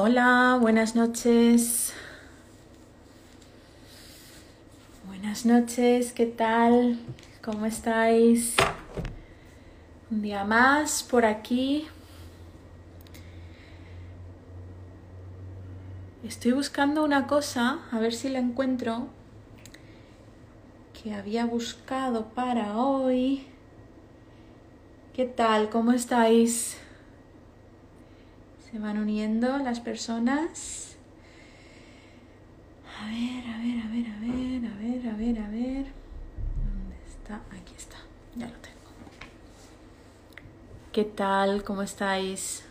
Hola, buenas noches. Buenas noches, ¿qué tal? ¿Cómo estáis? Un día más por aquí. Estoy buscando una cosa, a ver si la encuentro, que había buscado para hoy. ¿Qué tal? ¿Cómo estáis? Se van uniendo las personas. A ver, a ver, a ver, a ver, a ver, a ver, a ver. ¿Dónde está? Aquí está. Ya lo tengo. ¿Qué tal? ¿Cómo estáis?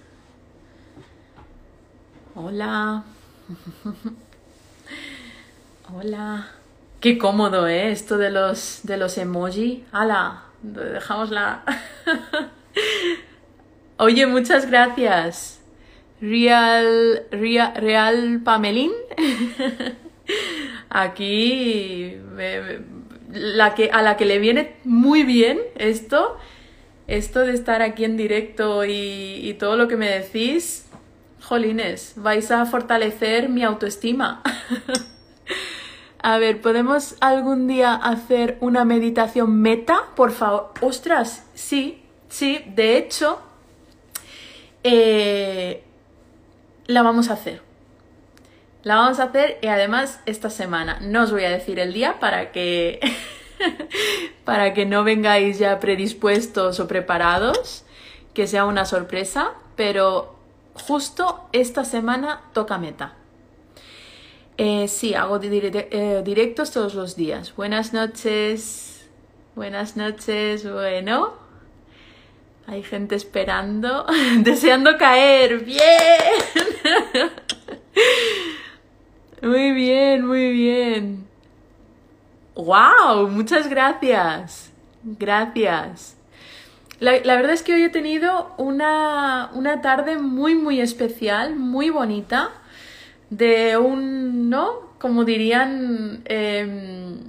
Hola. Hola. Qué cómodo, ¿eh? Esto de los, de los emoji. ¡Hala! Dejamos la... Oye, muchas gracias. Real, Real, Real Pamelín. Aquí la que, a la que le viene muy bien esto, esto de estar aquí en directo y, y todo lo que me decís, jolines, vais a fortalecer mi autoestima. a ver, ¿podemos algún día hacer una meditación meta? Por favor. Ostras, sí, sí, de hecho, eh, la vamos a hacer. La vamos a hacer y además esta semana. No os voy a decir el día para que para que no vengáis ya predispuestos o preparados, que sea una sorpresa, pero justo esta semana toca meta. Eh, sí, hago eh, directos todos los días. Buenas noches. Buenas noches. Bueno. Hay gente esperando, deseando caer. ¡Bien! Muy bien, muy bien. ¡Wow! Muchas gracias. Gracias. La, verdad es que hoy he tenido una, una tarde muy, muy especial, muy bonita, de un, ¿no? Como dirían, em,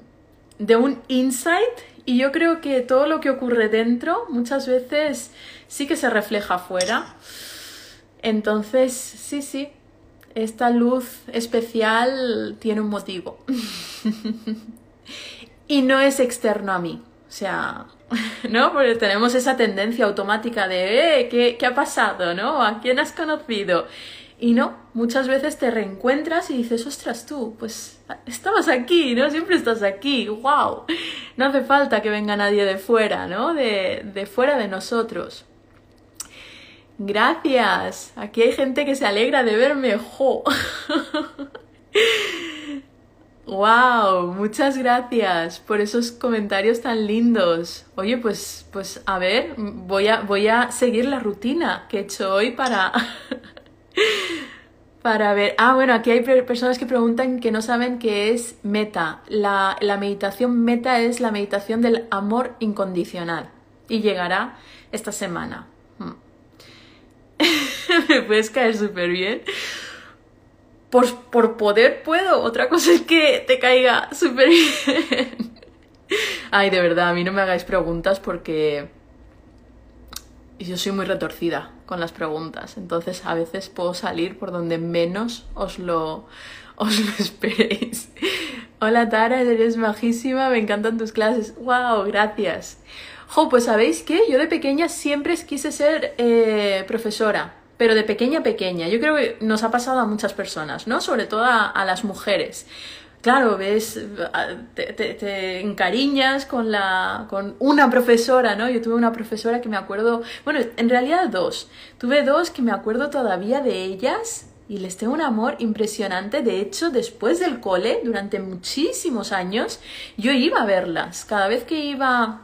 de un insight y yo creo que todo lo que ocurre dentro muchas veces sí que se refleja afuera. Entonces, sí, sí, esta luz especial tiene un motivo. y no es externo a mí. O sea, ¿no? Porque tenemos esa tendencia automática de, eh, ¿qué, ¿qué ha pasado? ¿No? ¿A quién has conocido? Y no, muchas veces te reencuentras y dices, ostras tú, pues estabas aquí, ¿no? Siempre estás aquí, wow. No hace falta que venga nadie de fuera, ¿no? De, de fuera de nosotros. Gracias. Aquí hay gente que se alegra de verme, jo. Wow, muchas gracias por esos comentarios tan lindos. Oye, pues, pues a ver, voy a, voy a seguir la rutina que he hecho hoy para, Para ver. Ah, bueno, aquí hay personas que preguntan que no saben qué es meta. La, meditación meta es la meditación del amor incondicional. Y llegará esta semana. Hmm. Me puedes caer súper bien. Por, por poder puedo. Otra cosa es que te caiga súper bien. Ay, de verdad, a mí no me hagáis preguntas porque yo soy muy retorcida con las preguntas. Entonces a veces puedo salir por donde menos os lo, os lo esperéis. Hola Tara, eres majísima, me encantan tus clases. ¡Wow! Gracias. Jo, pues sabéis que yo de pequeña siempre quise ser eh, profesora, pero de pequeña pequeña. Yo creo que nos ha pasado a muchas personas, ¿no? Sobre todo a las mujeres claro, ves, te, encariñas con, la, con una profesora, ¿no? Yo tuve una profesora que me acuerdo, bueno, en realidad dos. Tuve dos que me acuerdo todavía de ellas y les tengo un amor impresionante. De hecho, después del cole, durante muchísimos años, yo iba a verlas. Cada vez que iba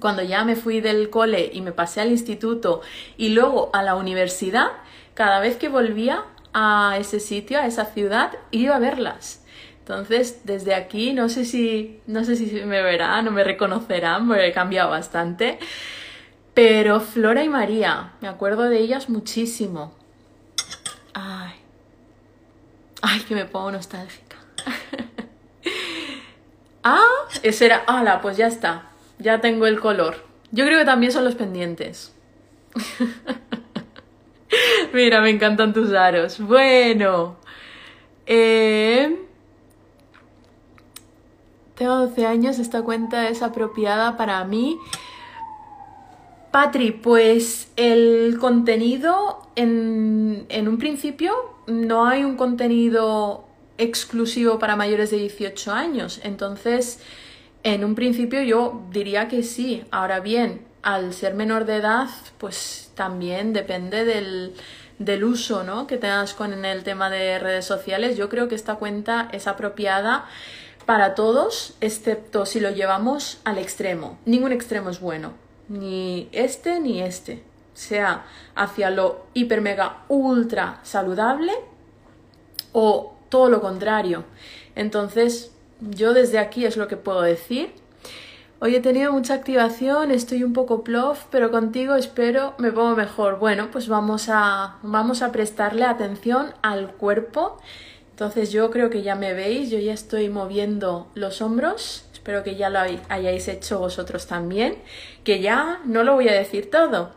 cuando ya me fui del cole y me pasé al instituto y luego a la universidad, cada vez que volvía a ese sitio, a esa ciudad, iba a verlas. Entonces, desde aquí, no sé si, no sé si me verán o me reconocerán, porque he cambiado bastante. Pero Flora y María, me acuerdo de ellas muchísimo. Ay. Ay, que me pongo nostálgica. ah, ese era. ¡Hala! Pues ya está. Ya tengo el color. Yo creo que también son los pendientes. Mira, me encantan tus aros. Bueno. Eh, tengo 12 años, esta cuenta es apropiada para mí. Patri, pues el contenido en, en un principio no hay un contenido exclusivo para mayores de 18 años. Entonces, en un principio yo diría que sí. Ahora bien, al ser menor de edad, pues también depende del, del uso ¿no? que tengas con el tema de redes sociales. Yo creo que esta cuenta es apropiada para todos, excepto si lo llevamos al extremo. Ningún extremo es bueno, ni este ni este. Sea hacia lo hiper mega ultra saludable o todo lo contrario. Entonces, yo desde aquí es lo que puedo decir. Hoy he tenido mucha activación, estoy un poco plof, pero contigo espero me pongo mejor. Bueno, pues vamos a, vamos a prestarle atención al cuerpo. Entonces yo creo que ya me veis, yo ya estoy moviendo los hombros. Espero que ya lo hayáis hecho vosotros también. Que ya no lo voy a decir todo.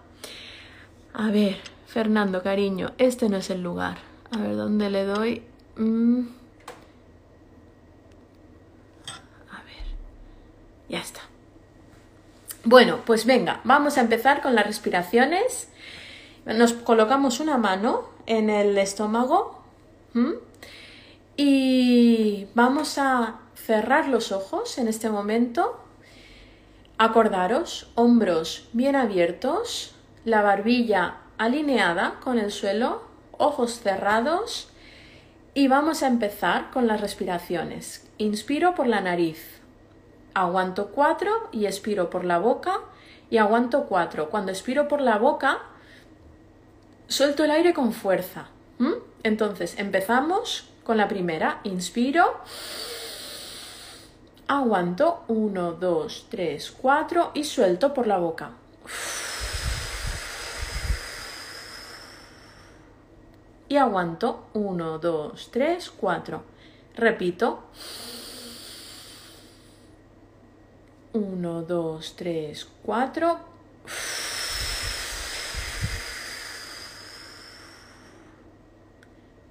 A ver, Fernando, cariño, este no es el lugar. A ver, ¿dónde le doy? Mm. A ver, ya está. Bueno, pues venga, vamos a empezar con las respiraciones. Nos colocamos una mano en el estómago y vamos a cerrar los ojos en este momento. Acordaros, hombros bien abiertos, la barbilla alineada con el suelo, ojos cerrados y vamos a empezar con las respiraciones. Inspiro por la nariz. Aguanto cuatro y expiro por la boca y aguanto cuatro. Cuando expiro por la boca, suelto el aire con fuerza. Entonces, empezamos con la primera. Inspiro. Aguanto. Uno, dos, tres, cuatro y suelto por la boca. Y aguanto. Uno, dos, tres, cuatro. Repito. 1, 2, 3, 4.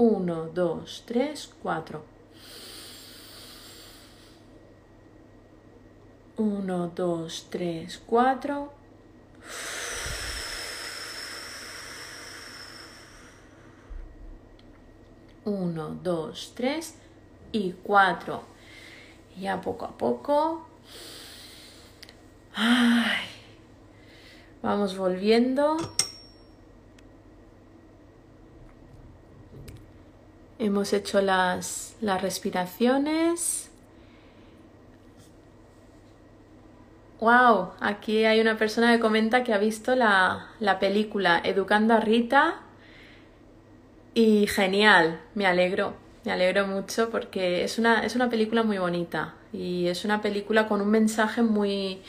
1, 2, 3, 4. Uno, dos, tres, cuatro. Uno, dos, tres, cuatro. Uno, dos, tres y cuatro. Ya poco a poco Ay, vamos volviendo. Hemos hecho las, las respiraciones. Wow, aquí hay una persona que comenta que ha visto la, la película Educando a Rita y genial, me alegro, me alegro mucho porque es una, es una película muy bonita y es una película con un mensaje muy,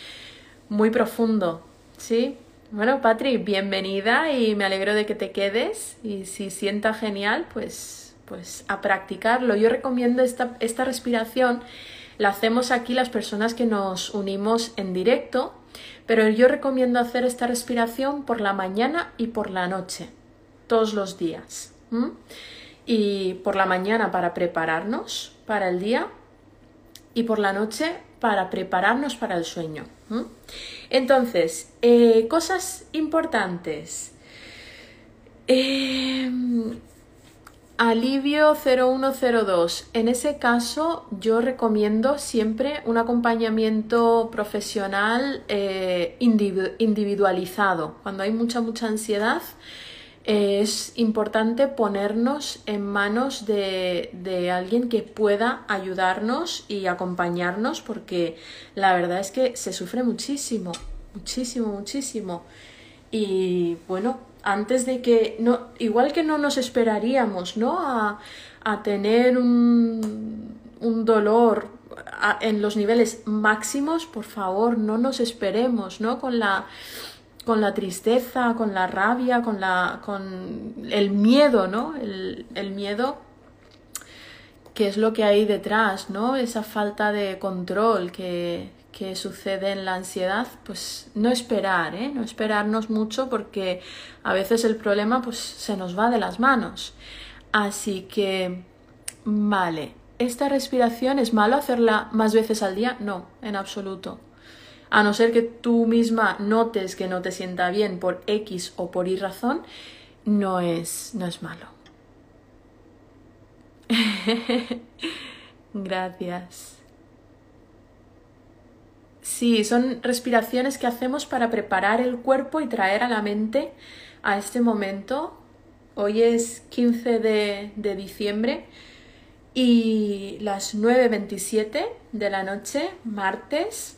muy profundo, ¿sí? Bueno, Patri, bienvenida y me alegro de que te quedes y si sienta genial, pues, pues a practicarlo. Yo recomiendo esta, esta respiración, la hacemos aquí las personas que nos unimos en directo, pero yo recomiendo hacer esta respiración por la mañana y por la noche, todos los días. Y por la mañana para prepararnos para el día y por la noche para prepararnos para el sueño. Entonces, eh, cosas importantes. Em, alivio 0102. En ese caso, yo recomiendo siempre un acompañamiento profesional eh, individualizado. Cuando hay mucha, mucha ansiedad, es importante ponernos en manos de, alguien que pueda ayudarnos y acompañarnos porque la verdad es que se sufre muchísimo, muchísimo, muchísimo. Y bueno, antes de que, no, igual que no nos esperaríamos, ¿no? A, a tener un, un dolor en los niveles máximos, por favor, no nos esperemos, ¿no? Con la con la tristeza, con la rabia, con la con el miedo, ¿no? El, el miedo que es lo que hay detrás, ¿no? Esa falta de control que, que sucede en la ansiedad, pues no esperar, ¿eh? No esperarnos mucho porque a veces el problema pues se nos va de las manos. Así que, vale, ¿esta respiración es malo hacerla más veces al día? No, en absoluto. A no ser que tú misma notes que no te sienta bien por X o por Y razón, no es, no es malo. Gracias. Sí, son respiraciones que hacemos para preparar el cuerpo y traer a la mente a este momento. Hoy es 15 de, de diciembre y las 9.27 de la noche, martes.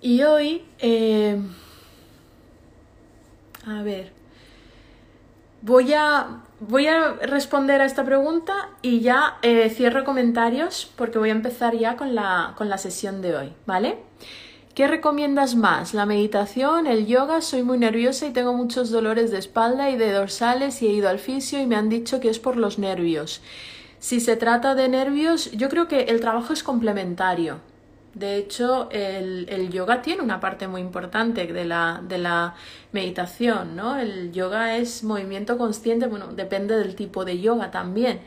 Y hoy, eh, a ver, voy a, voy a responder a esta pregunta y ya eh, cierro comentarios porque voy a empezar ya con la, con la sesión de hoy, ¿vale? ¿Qué recomiendas más? ¿La meditación? ¿El yoga? Soy muy nerviosa y tengo muchos dolores de espalda y de dorsales y he ido al fisio y me han dicho que es por los nervios. Si se trata de nervios, yo creo que el trabajo es complementario. De hecho, el, yoga tiene una parte muy importante de la, meditación, ¿no? El yoga es movimiento consciente, bueno, depende del tipo de yoga también,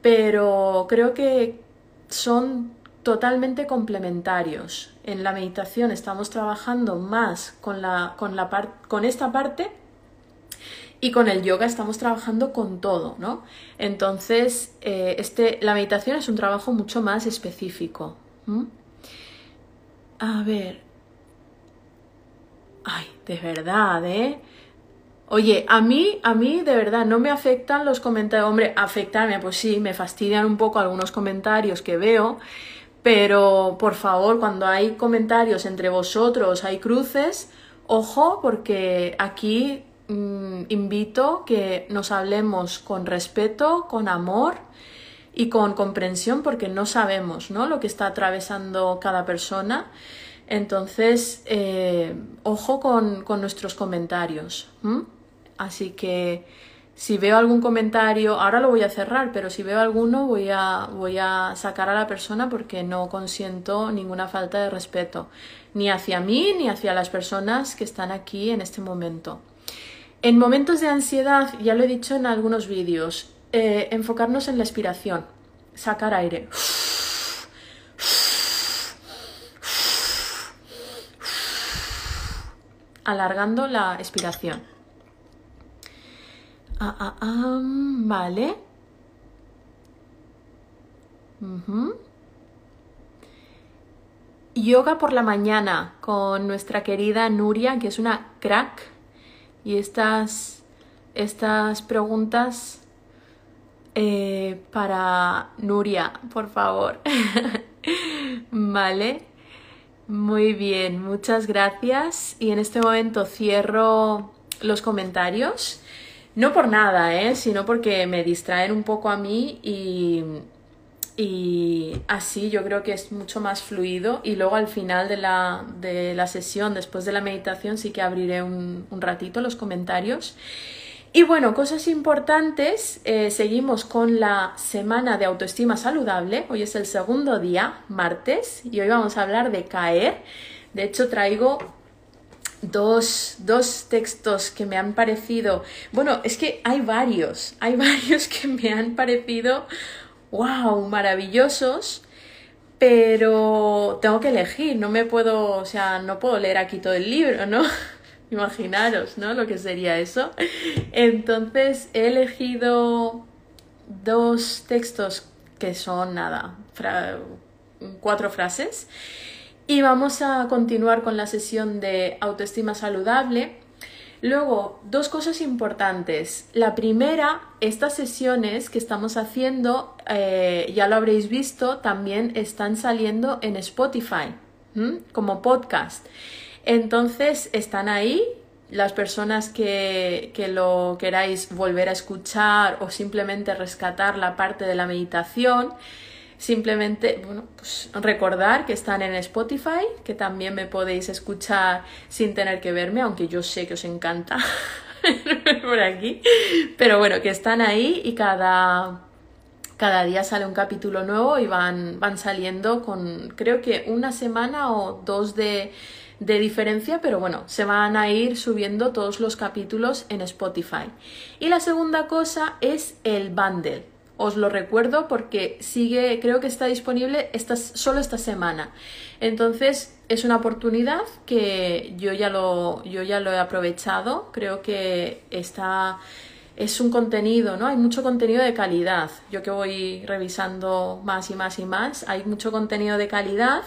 pero creo que son totalmente complementarios. En la meditación estamos trabajando más con, la con esta parte y con el yoga estamos trabajando con todo, ¿no? Entonces, eh, este, la meditación es un trabajo mucho más específico. A ver. Ay, de verdad, ¿eh? Oye, a mí, a mí de verdad no me afectan los comentarios. Hombre, afectarme, pues sí, me fastidian un poco algunos comentarios que veo, pero por favor, cuando hay comentarios entre vosotros, hay cruces, ojo, porque aquí mm, invito que nos hablemos con respeto, con amor y con comprensión porque no sabemos ¿no? lo que está atravesando cada persona. Entonces, eh, ojo con, nuestros comentarios. Así que si veo algún comentario, ahora lo voy a cerrar, pero si veo alguno voy a, voy a sacar a la persona porque no consiento ninguna falta de respeto, ni hacia mí ni hacia las personas que están aquí en este momento. En momentos de ansiedad, ya lo he dicho en algunos vídeos, eh, enfocarnos en la expiración, sacar aire. Alargando la expiración. Ah, ah, ah, vale. Yoga por la mañana con nuestra querida Nuria, que es una crack. Y estas, estas preguntas eh, para Nuria, por favor. vale. Muy bien, muchas gracias. Y en este momento cierro los comentarios. No por nada, ¿eh? sino porque me distraen un poco a mí y, y así yo creo que es mucho más fluido. Y luego al final de la, de la sesión, después de la meditación, sí que abriré un, un ratito los comentarios. Y bueno, cosas importantes, eh, seguimos con la semana de autoestima saludable. Hoy es el segundo día, martes, y hoy vamos a hablar de caer. De hecho, traigo dos, dos textos que me han parecido, bueno, es que hay varios, hay varios que me han parecido, wow, maravillosos pero tengo que elegir, no me puedo, o sea, no puedo leer aquí todo el libro, ¿no? Imaginaros, ¿no? Lo que sería eso. Entonces he elegido dos textos que son nada, cuatro frases. Y vamos a continuar con la sesión de autoestima saludable. Luego, dos cosas importantes. La primera, estas sesiones que estamos haciendo, eh, ya lo habréis visto, también están saliendo en Spotify como podcast. Entonces están ahí las personas que, que, lo queráis volver a escuchar o simplemente rescatar la parte de la meditación, simplemente bueno, pues recordar que están en Spotify, que también me podéis escuchar sin tener que verme, aunque yo sé que os encanta por aquí, pero bueno, que están ahí y cada, cada día sale un capítulo nuevo y van, van saliendo con creo que una semana o dos de de diferencia, pero bueno, se van a ir subiendo todos los capítulos en Spotify. Y la segunda cosa es el bundle. Os lo recuerdo porque sigue, creo que está disponible esta, solo esta semana. Entonces es una oportunidad que yo ya lo, yo ya lo he aprovechado. Creo que está es un contenido, ¿no? Hay mucho contenido de calidad. Yo que voy revisando más y más y más, hay mucho contenido de calidad,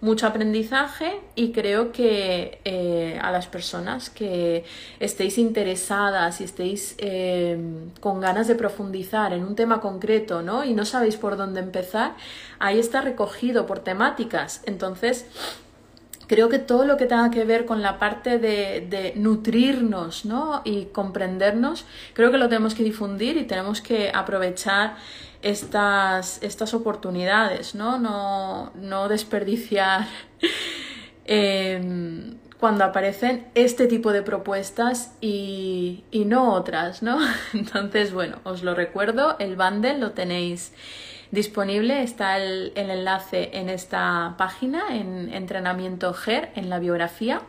mucho aprendizaje y creo que eh, a las personas que estéis interesadas y estéis eh, con ganas de profundizar en un tema concreto, ¿no? Y no sabéis por dónde empezar, ahí está recogido por temáticas. Entonces, creo que todo lo que tenga que ver con la parte de, nutrirnos ¿no? y comprendernos, creo que lo tenemos que difundir y tenemos que aprovechar estas, estas oportunidades, ¿no? No, no desperdiciar em, cuando aparecen este tipo de propuestas y, y no otras, ¿no? Entonces, bueno, os lo recuerdo, el bundle lo tenéis disponible. Está el, enlace en esta página, en entrenamiento GER, en la biografía.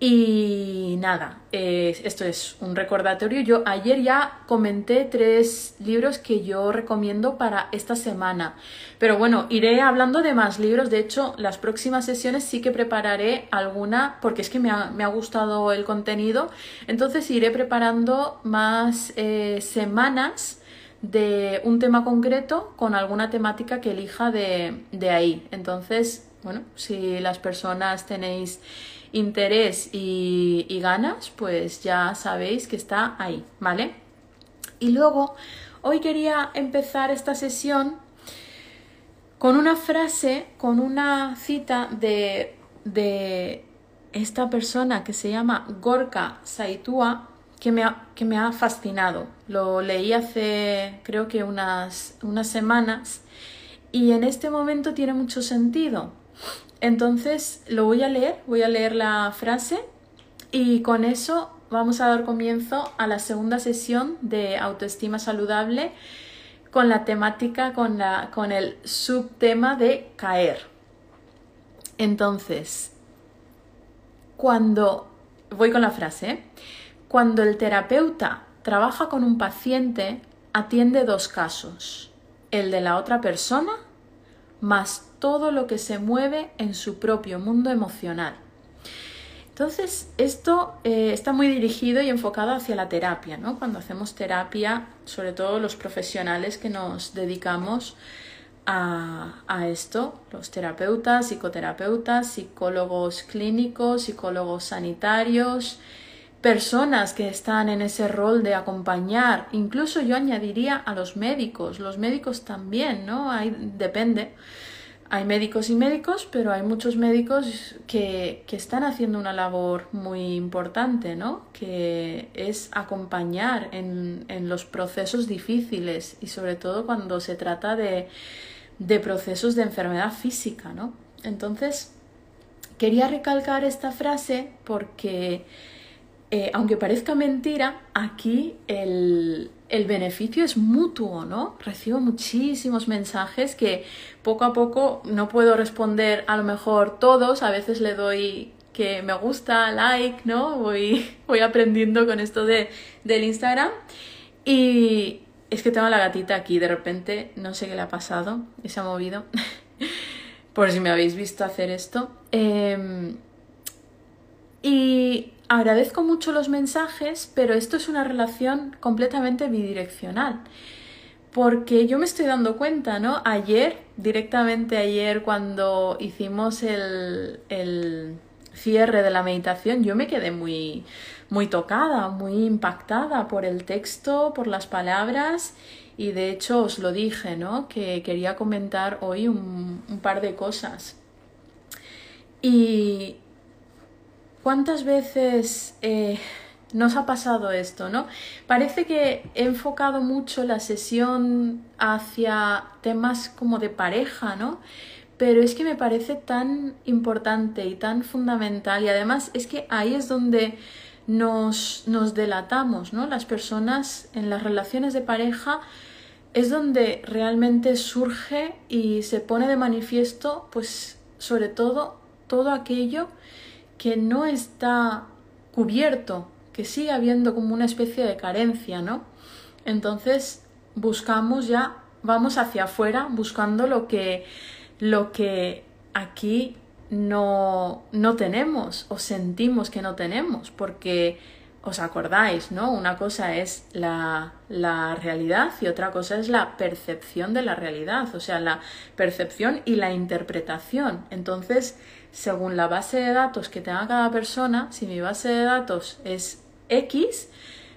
Y nada, esto es un recordatorio. Yo ayer ya comenté tres libros que yo recomiendo para esta semana. Pero bueno, iré hablando de más libros. De hecho, las próximas sesiones sí que prepararé alguna porque es que me ha, gustado el contenido. Entonces iré preparando más eh, semanas de un tema concreto con alguna temática que elija de, de ahí. Entonces, bueno, si las personas tenéis interés y, y, ganas, pues ya sabéis que está ahí, ¿vale? Y luego, hoy quería empezar esta sesión con una frase, con una cita de, de esta persona que se llama Gorka Saitua, que me ha, que me ha fascinado. Lo leí hace creo que unas, unas semanas y en este momento tiene mucho sentido. Entonces lo voy a leer, voy a leer la frase y con eso vamos a dar comienzo a la segunda sesión de autoestima saludable con la temática, con, la, con el subtema de caer. Entonces, cuando voy con la frase. Cuando el terapeuta trabaja con un paciente, atiende dos casos, el de la otra persona más todo lo que se mueve en su propio mundo emocional. Entonces, esto eh, está muy dirigido y enfocado hacia la terapia, ¿no? Cuando hacemos terapia, sobre todo los profesionales que nos dedicamos a, a, esto, los terapeutas, psicoterapeutas, psicólogos clínicos, psicólogos sanitarios, personas que están en ese rol de acompañar, incluso yo añadiría a los médicos, los médicos también, ¿no? Hay, depende. Hay médicos y médicos, pero hay muchos médicos que, que están haciendo una labor muy importante, ¿no? Que es acompañar en, en los procesos difíciles y sobre todo cuando se trata de, de procesos de enfermedad física, ¿no? Entonces, quería recalcar esta frase porque eh, aunque parezca mentira, aquí el, el, beneficio es mutuo, ¿no? Recibo muchísimos mensajes que poco a poco no puedo responder a lo mejor todos, a veces le doy que me gusta, like, ¿no? Voy, voy aprendiendo con esto de, del Instagram y es que tengo la gatita aquí, de repente no sé qué le ha pasado y se ha movido, por si me habéis visto hacer esto. Em, y agradezco mucho los mensajes, pero esto es una relación completamente bidireccional. Porque yo me estoy dando cuenta, ¿no? Ayer, directamente ayer, cuando hicimos el, el cierre de la meditación, yo me quedé muy, muy tocada, muy impactada por el texto, por las palabras y de hecho os lo dije, ¿no? Que quería comentar hoy un, un par de cosas. Y, ¿cuántas veces eh, nos ha pasado esto, no? Parece que he enfocado mucho la sesión hacia temas como de pareja, ¿no? Pero es que me parece tan importante y tan fundamental y además es que ahí es donde nos, nos delatamos, ¿no? Las personas en las relaciones de pareja es donde realmente surge y se pone de manifiesto, pues sobre todo todo aquello que no está cubierto, que sigue habiendo como una especie de carencia, ¿no? Entonces buscamos ya, vamos hacia afuera buscando lo que, lo que aquí no, no tenemos o sentimos que no tenemos, porque os acordáis, ¿no? Una cosa es la, la, realidad y otra cosa es la percepción de la realidad, o sea, la percepción y la interpretación. Entonces, según la base de datos que tenga cada persona, si mi base de datos es X,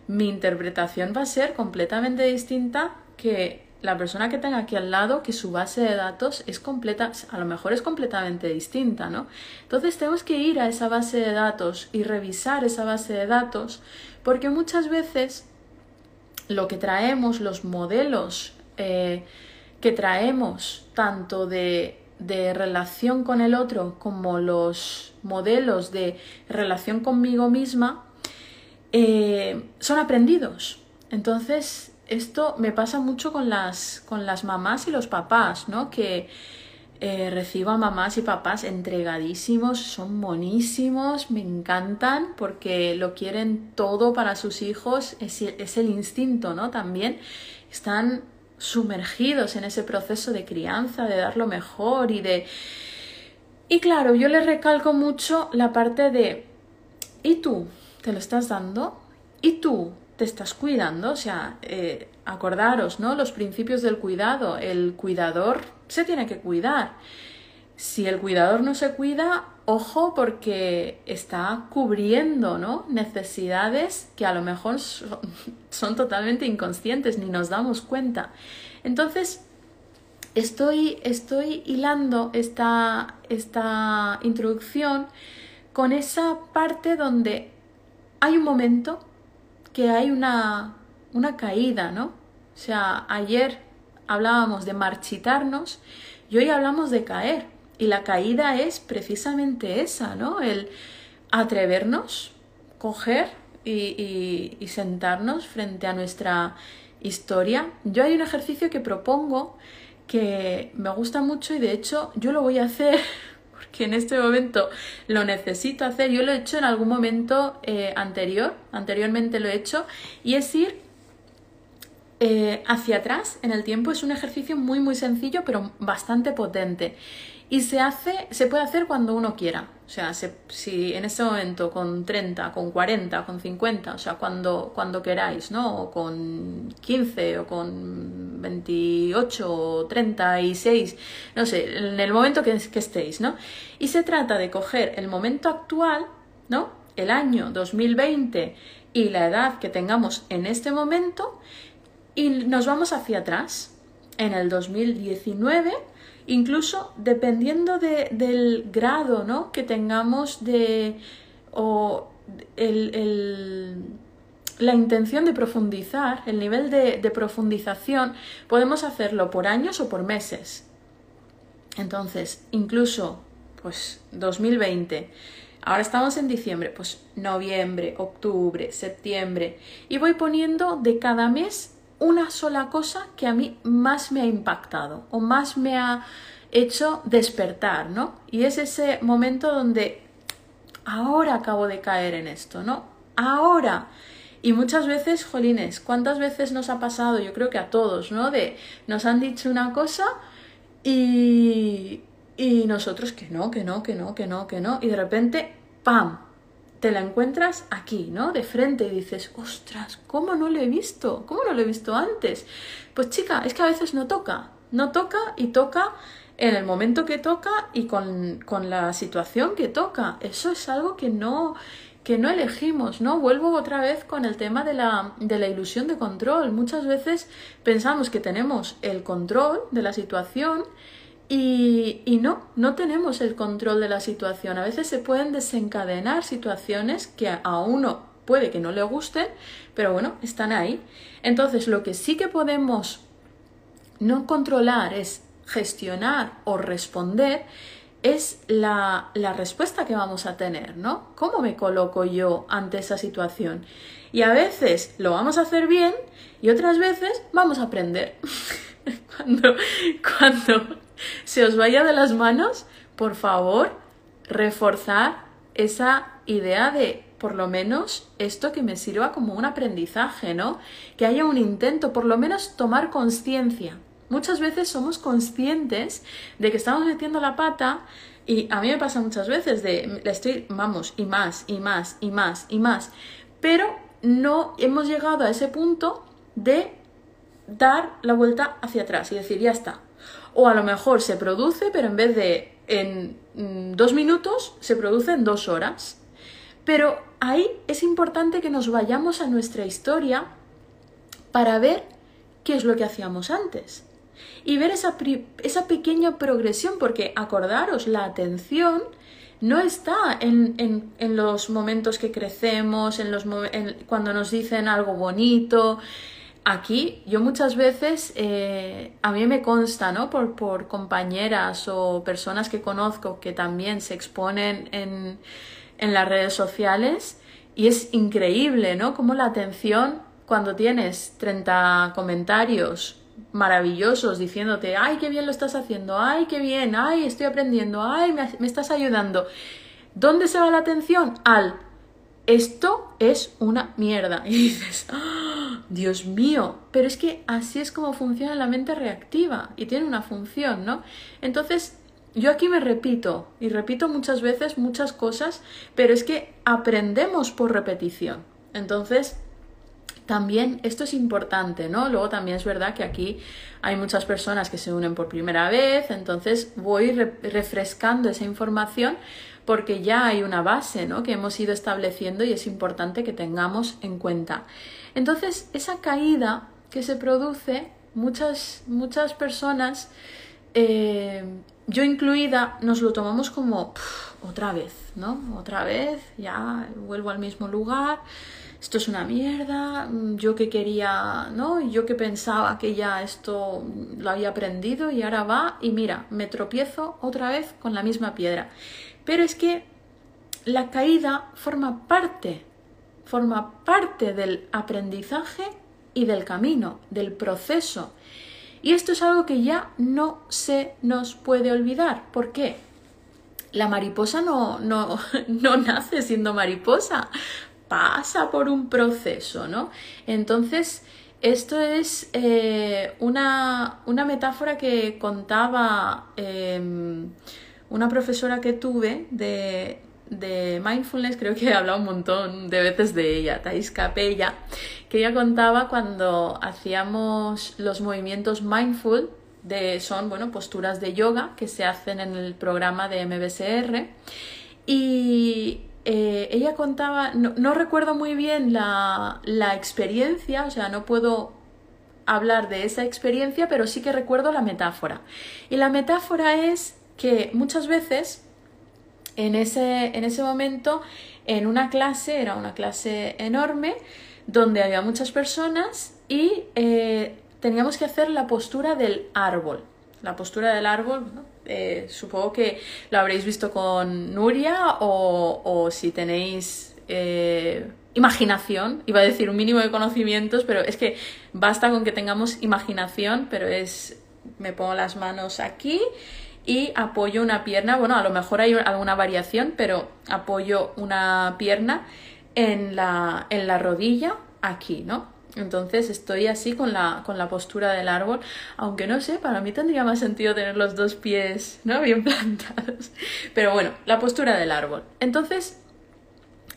mi interpretación va a ser completamente distinta que la persona que tenga aquí al lado, que su base de datos es completa, a lo mejor es completamente distinta, ¿no? Entonces tenemos que ir a esa base de datos y revisar esa base de datos, porque muchas veces lo que traemos, los modelos eh, que traemos, tanto de, de relación con el otro como los modelos de relación conmigo misma, eh, son aprendidos. Entonces, esto me pasa mucho con las, con las mamás y los papás, ¿no? Que eh, recibo a mamás y papás entregadísimos, son monísimos, me encantan porque lo quieren todo para sus hijos, es el instinto, ¿no? También están sumergidos en ese proceso de crianza, de dar lo mejor y de... Y claro, yo les recalco mucho la parte de ¿y tú? ¿Te lo estás dando? ¿Y tú? te estás cuidando, o sea, eh, acordaros, ¿no? Los principios del cuidado. El cuidador se tiene que cuidar. Si el cuidador no se cuida, ojo porque está cubriendo, ¿no? Necesidades que a lo mejor son, totalmente inconscientes, ni nos damos cuenta. Entonces, estoy, estoy hilando esta, esta introducción con esa parte donde hay un momento que hay una, una caída, ¿no? O sea, ayer hablábamos de marchitarnos y hoy hablamos de caer. Y la caída es precisamente esa, ¿no? El atrevernos, coger y, sentarnos frente a nuestra historia. Yo hay un ejercicio que propongo que me gusta mucho y de hecho yo lo voy a hacer que en este momento lo necesito hacer. Yo lo he hecho en algún momento eh, anterior, anteriormente lo he hecho, y es ir eh, hacia atrás en el tiempo. Es un ejercicio muy muy sencillo, pero bastante potente. Y se hace, se puede hacer cuando uno quiera. O sea, si en este momento con 30, con 40, con 50, o sea, cuando, cuando queráis, ¿no? O con 15 o con 28 o 36, no sé, en el momento que, que estéis, ¿no? Y se trata de coger el momento actual, ¿no? El año 2020 y la edad que tengamos en este momento y nos vamos hacia atrás. En el 2019 incluso dependiendo de, del grado ¿no? que tengamos de o el, la intención de profundizar, el nivel de, de, profundización, podemos hacerlo por años o por meses. Entonces, incluso, pues 2020, ahora estamos en diciembre, pues noviembre, octubre, septiembre, y voy poniendo de cada mes una sola cosa que a mí más me ha impactado o más me ha hecho despertar, ¿no? Y es ese momento donde ahora acabo de caer en esto, ¿no? Ahora. Y muchas veces, jolines, ¿cuántas veces nos ha pasado? Yo creo que a todos, ¿no? De nos han dicho una cosa y, y nosotros que no, que no, que no, que no, que no. Y de repente, ¡pam! Te la encuentras aquí, ¿no? De frente y dices, ostras, ¿cómo no lo he visto? ¿Cómo no lo he visto antes? Pues chica, es que a veces no toca, no toca y toca en el momento que toca y con, con la situación que toca. Eso es algo que no, que no elegimos, ¿no? Vuelvo otra vez con el tema de la, de la ilusión de control. Muchas veces pensamos que tenemos el control de la situación Y, no, no tenemos el control de la situación. A veces se pueden desencadenar situaciones que a uno puede que no le gusten, pero bueno, están ahí. Entonces, lo que sí que podemos no controlar es gestionar o responder es la, la, respuesta que vamos a tener, ¿no? ¿Cómo me coloco yo ante esa situación? Y a veces lo vamos a hacer bien y otras veces vamos a aprender. cuando, cuando se os vaya de las manos, por favor, reforzar esa idea de por lo menos esto que me sirva como un aprendizaje, ¿no? Que haya un intento, por lo menos tomar conciencia. Muchas veces somos conscientes de que estamos metiendo la pata y a mí me pasa muchas veces de estoy, vamos, y más, y más, y más, y más, pero no hemos llegado a ese punto de dar la vuelta hacia atrás y decir, ya está. O a lo mejor se produce, pero en vez de en mm, dos minutos, se produce en dos horas. Pero ahí es importante que nos vayamos a nuestra historia para ver qué es lo que hacíamos antes. Y ver esa, esa pequeña progresión, porque acordaros, la atención no está en, en, los momentos que crecemos, en los, cuando nos dicen algo bonito, Aquí yo muchas veces, eh, a mí me consta, ¿no? Por, por, compañeras o personas que conozco que también se exponen en, en las redes sociales y es increíble, ¿no? Como la atención cuando tienes 30 comentarios maravillosos diciéndote, ay, qué bien lo estás haciendo, ay, qué bien, ay, estoy aprendiendo, ay, me, me estás ayudando. ¿Dónde se va la atención? Al, esto es una mierda. Y dices, Dios mío, pero es que así es como funciona la mente reactiva y tiene una función, ¿no? Entonces, yo aquí me repito y repito muchas veces muchas cosas, pero es que aprendemos por repetición. Entonces, también esto es importante, ¿no? Luego también es verdad que aquí hay muchas personas que se unen por primera vez, entonces voy refrescando esa información porque ya hay una base, ¿no? Que hemos ido estableciendo y es importante que tengamos en cuenta. Entonces, esa caída que se produce, muchas, muchas personas, eh, yo incluida, nos lo tomamos como otra vez, ¿no? Otra vez, ya vuelvo al mismo lugar, esto es una mierda, yo que quería, ¿no? Yo que pensaba que ya esto lo había aprendido y ahora va y mira, me tropiezo otra vez con la misma piedra. Pero es que la caída forma parte forma parte del aprendizaje y del camino, del proceso. Y esto es algo que ya no se nos puede olvidar. ¿Por qué? La mariposa no, no, no nace siendo mariposa, pasa por un proceso, ¿no? Entonces, esto es eh, una, una, metáfora que contaba em, una profesora que tuve de, de mindfulness, creo que he hablado un montón de veces de ella, Thais Capella, que ella contaba cuando hacíamos los movimientos mindful, de, son bueno, posturas de yoga que se hacen en el programa de MBSR. Y eh, ella contaba, no, recuerdo muy bien la, la experiencia, o sea, no puedo hablar de esa experiencia, pero sí que recuerdo la metáfora. Y la metáfora es que muchas veces en ese, en ese momento, en una clase, era una clase enorme, donde había muchas personas y eh, teníamos que hacer la postura del árbol. La postura del árbol, eh, supongo que lo habréis visto con Nuria o, o si tenéis eh, imaginación, iba a decir un mínimo de conocimientos, pero es que basta con que tengamos imaginación, pero es, me pongo las manos aquí y apoyo una pierna, bueno, a lo mejor hay alguna variación, pero apoyo una pierna en la, en la rodilla aquí, ¿no? Entonces estoy así con la, con la postura del árbol, aunque no sé, para mí tendría más sentido tener los dos pies, ¿no? Bien plantados. Pero bueno, la postura del árbol. Entonces,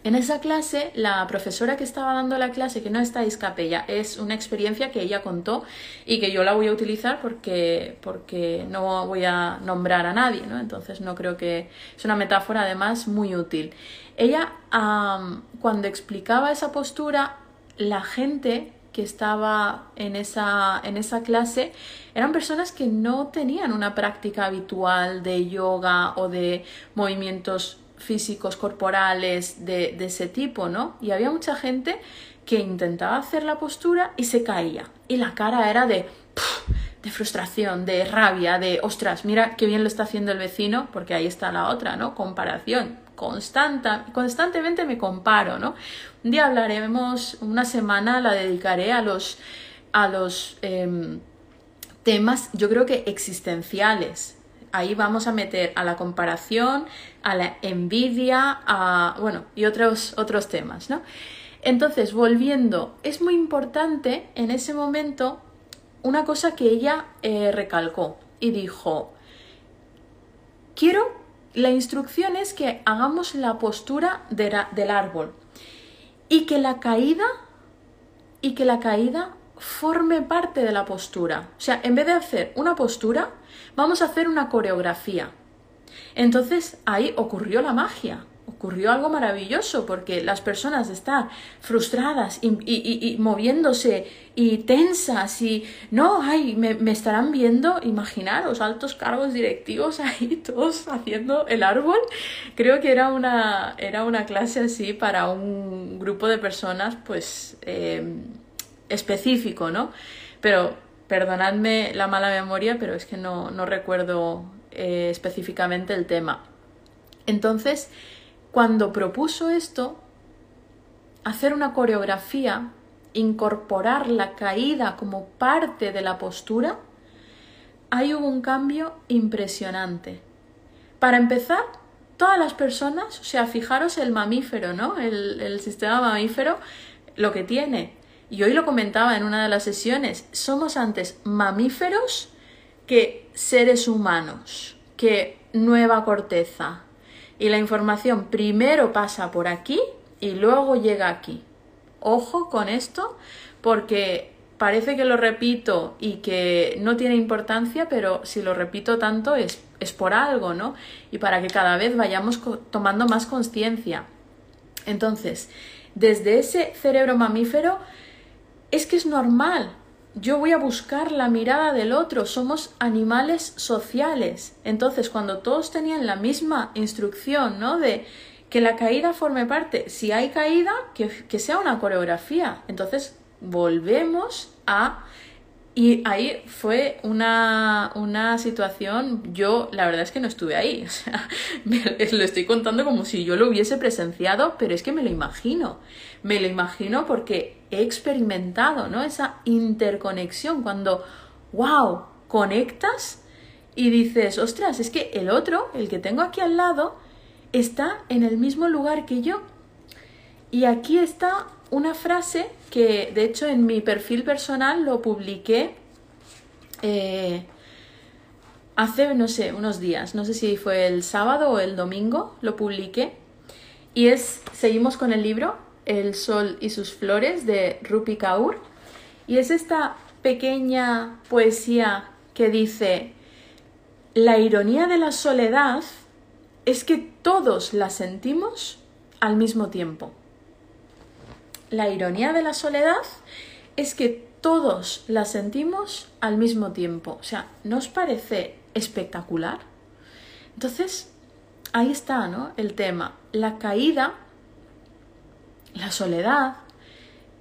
en esa clase, la profesora que estaba dando la clase, que no está Capella, es una experiencia que ella contó y que yo la voy a utilizar porque, porque no voy a nombrar a nadie, ¿no? Entonces no creo que... Es una metáfora además muy útil. Ella, cuando explicaba esa postura, la gente que estaba en esa, en esa clase eran personas que no tenían una práctica habitual de yoga o de movimientos físicos corporales de, ese tipo, ¿no? Y había mucha gente que intentaba hacer la postura y se caía. Y la cara era de, de frustración, de rabia, de ostras, mira qué bien lo está haciendo el vecino, porque ahí está la otra, ¿no? Comparación. Constanta, constantemente me comparo, ¿no? Un día hablaremos, una semana la dedicaré a los, a los em, temas, yo creo que existenciales. Ahí vamos a meter a la comparación, a la envidia, a, bueno, y otros, otros temas, ¿no? Entonces, volviendo, es muy importante en ese momento una cosa que ella eh, recalcó y dijo, quiero, la instrucción es que hagamos la postura del árbol y que la caída y que la caída forme parte de la postura. O sea, en vez de hacer una postura, vamos a hacer una coreografía. Entonces ahí ocurrió la magia ocurrió algo maravilloso porque las personas están frustradas y, moviéndose y tensas y no, ay, me, me, estarán viendo, imaginaros, altos cargos directivos ahí todos haciendo el árbol. Creo que era una, era una clase así para un grupo de personas pues eh, específico, ¿no? Pero perdonadme la mala memoria, pero es que no, no recuerdo eh, específicamente el tema. Entonces, cuando propuso esto, hacer una coreografía, incorporar la caída como parte de la postura, ahí hubo un cambio impresionante. Para empezar, todas las personas, o sea, fijaros el mamífero, ¿no? El, el, sistema mamífero, lo que tiene. Y hoy lo comentaba en una de las sesiones, somos antes mamíferos que seres humanos, que nueva corteza, y la información primero pasa por aquí y luego llega aquí. Ojo con esto porque parece que lo repito y que no tiene importancia, pero si lo repito tanto es, es por algo, ¿no? Y para que cada vez vayamos tomando más conciencia. Entonces, desde ese cerebro mamífero, es que es normal yo voy a buscar la mirada del otro, somos animales sociales. Entonces, cuando todos tenían la misma instrucción, ¿no? De que la caída forme parte, si hay caída, que, que sea una coreografía. Entonces, volvemos a y ahí fue una, una, situación, yo la verdad es que no estuve ahí, o sea, me, lo estoy contando como si yo lo hubiese presenciado, pero es que me lo imagino, me lo imagino porque he experimentado, ¿no? Esa interconexión, cuando, wow, conectas y dices, ostras, es que el otro, el que tengo aquí al lado, está en el mismo lugar que yo. Y aquí está una frase que de hecho en mi perfil personal lo publiqué eh, hace, no sé, unos días, no sé si fue el sábado o el domingo, lo publiqué. Y es, seguimos con el libro, El Sol y sus Flores de Rupi Kaur. Y es esta pequeña poesía que dice, la ironía de la soledad es que todos la sentimos al mismo tiempo. La ironía de la soledad es que todos la sentimos al mismo tiempo. O sea, ¿no os parece espectacular? Entonces, ahí está, ¿no? El tema. La caída, la soledad,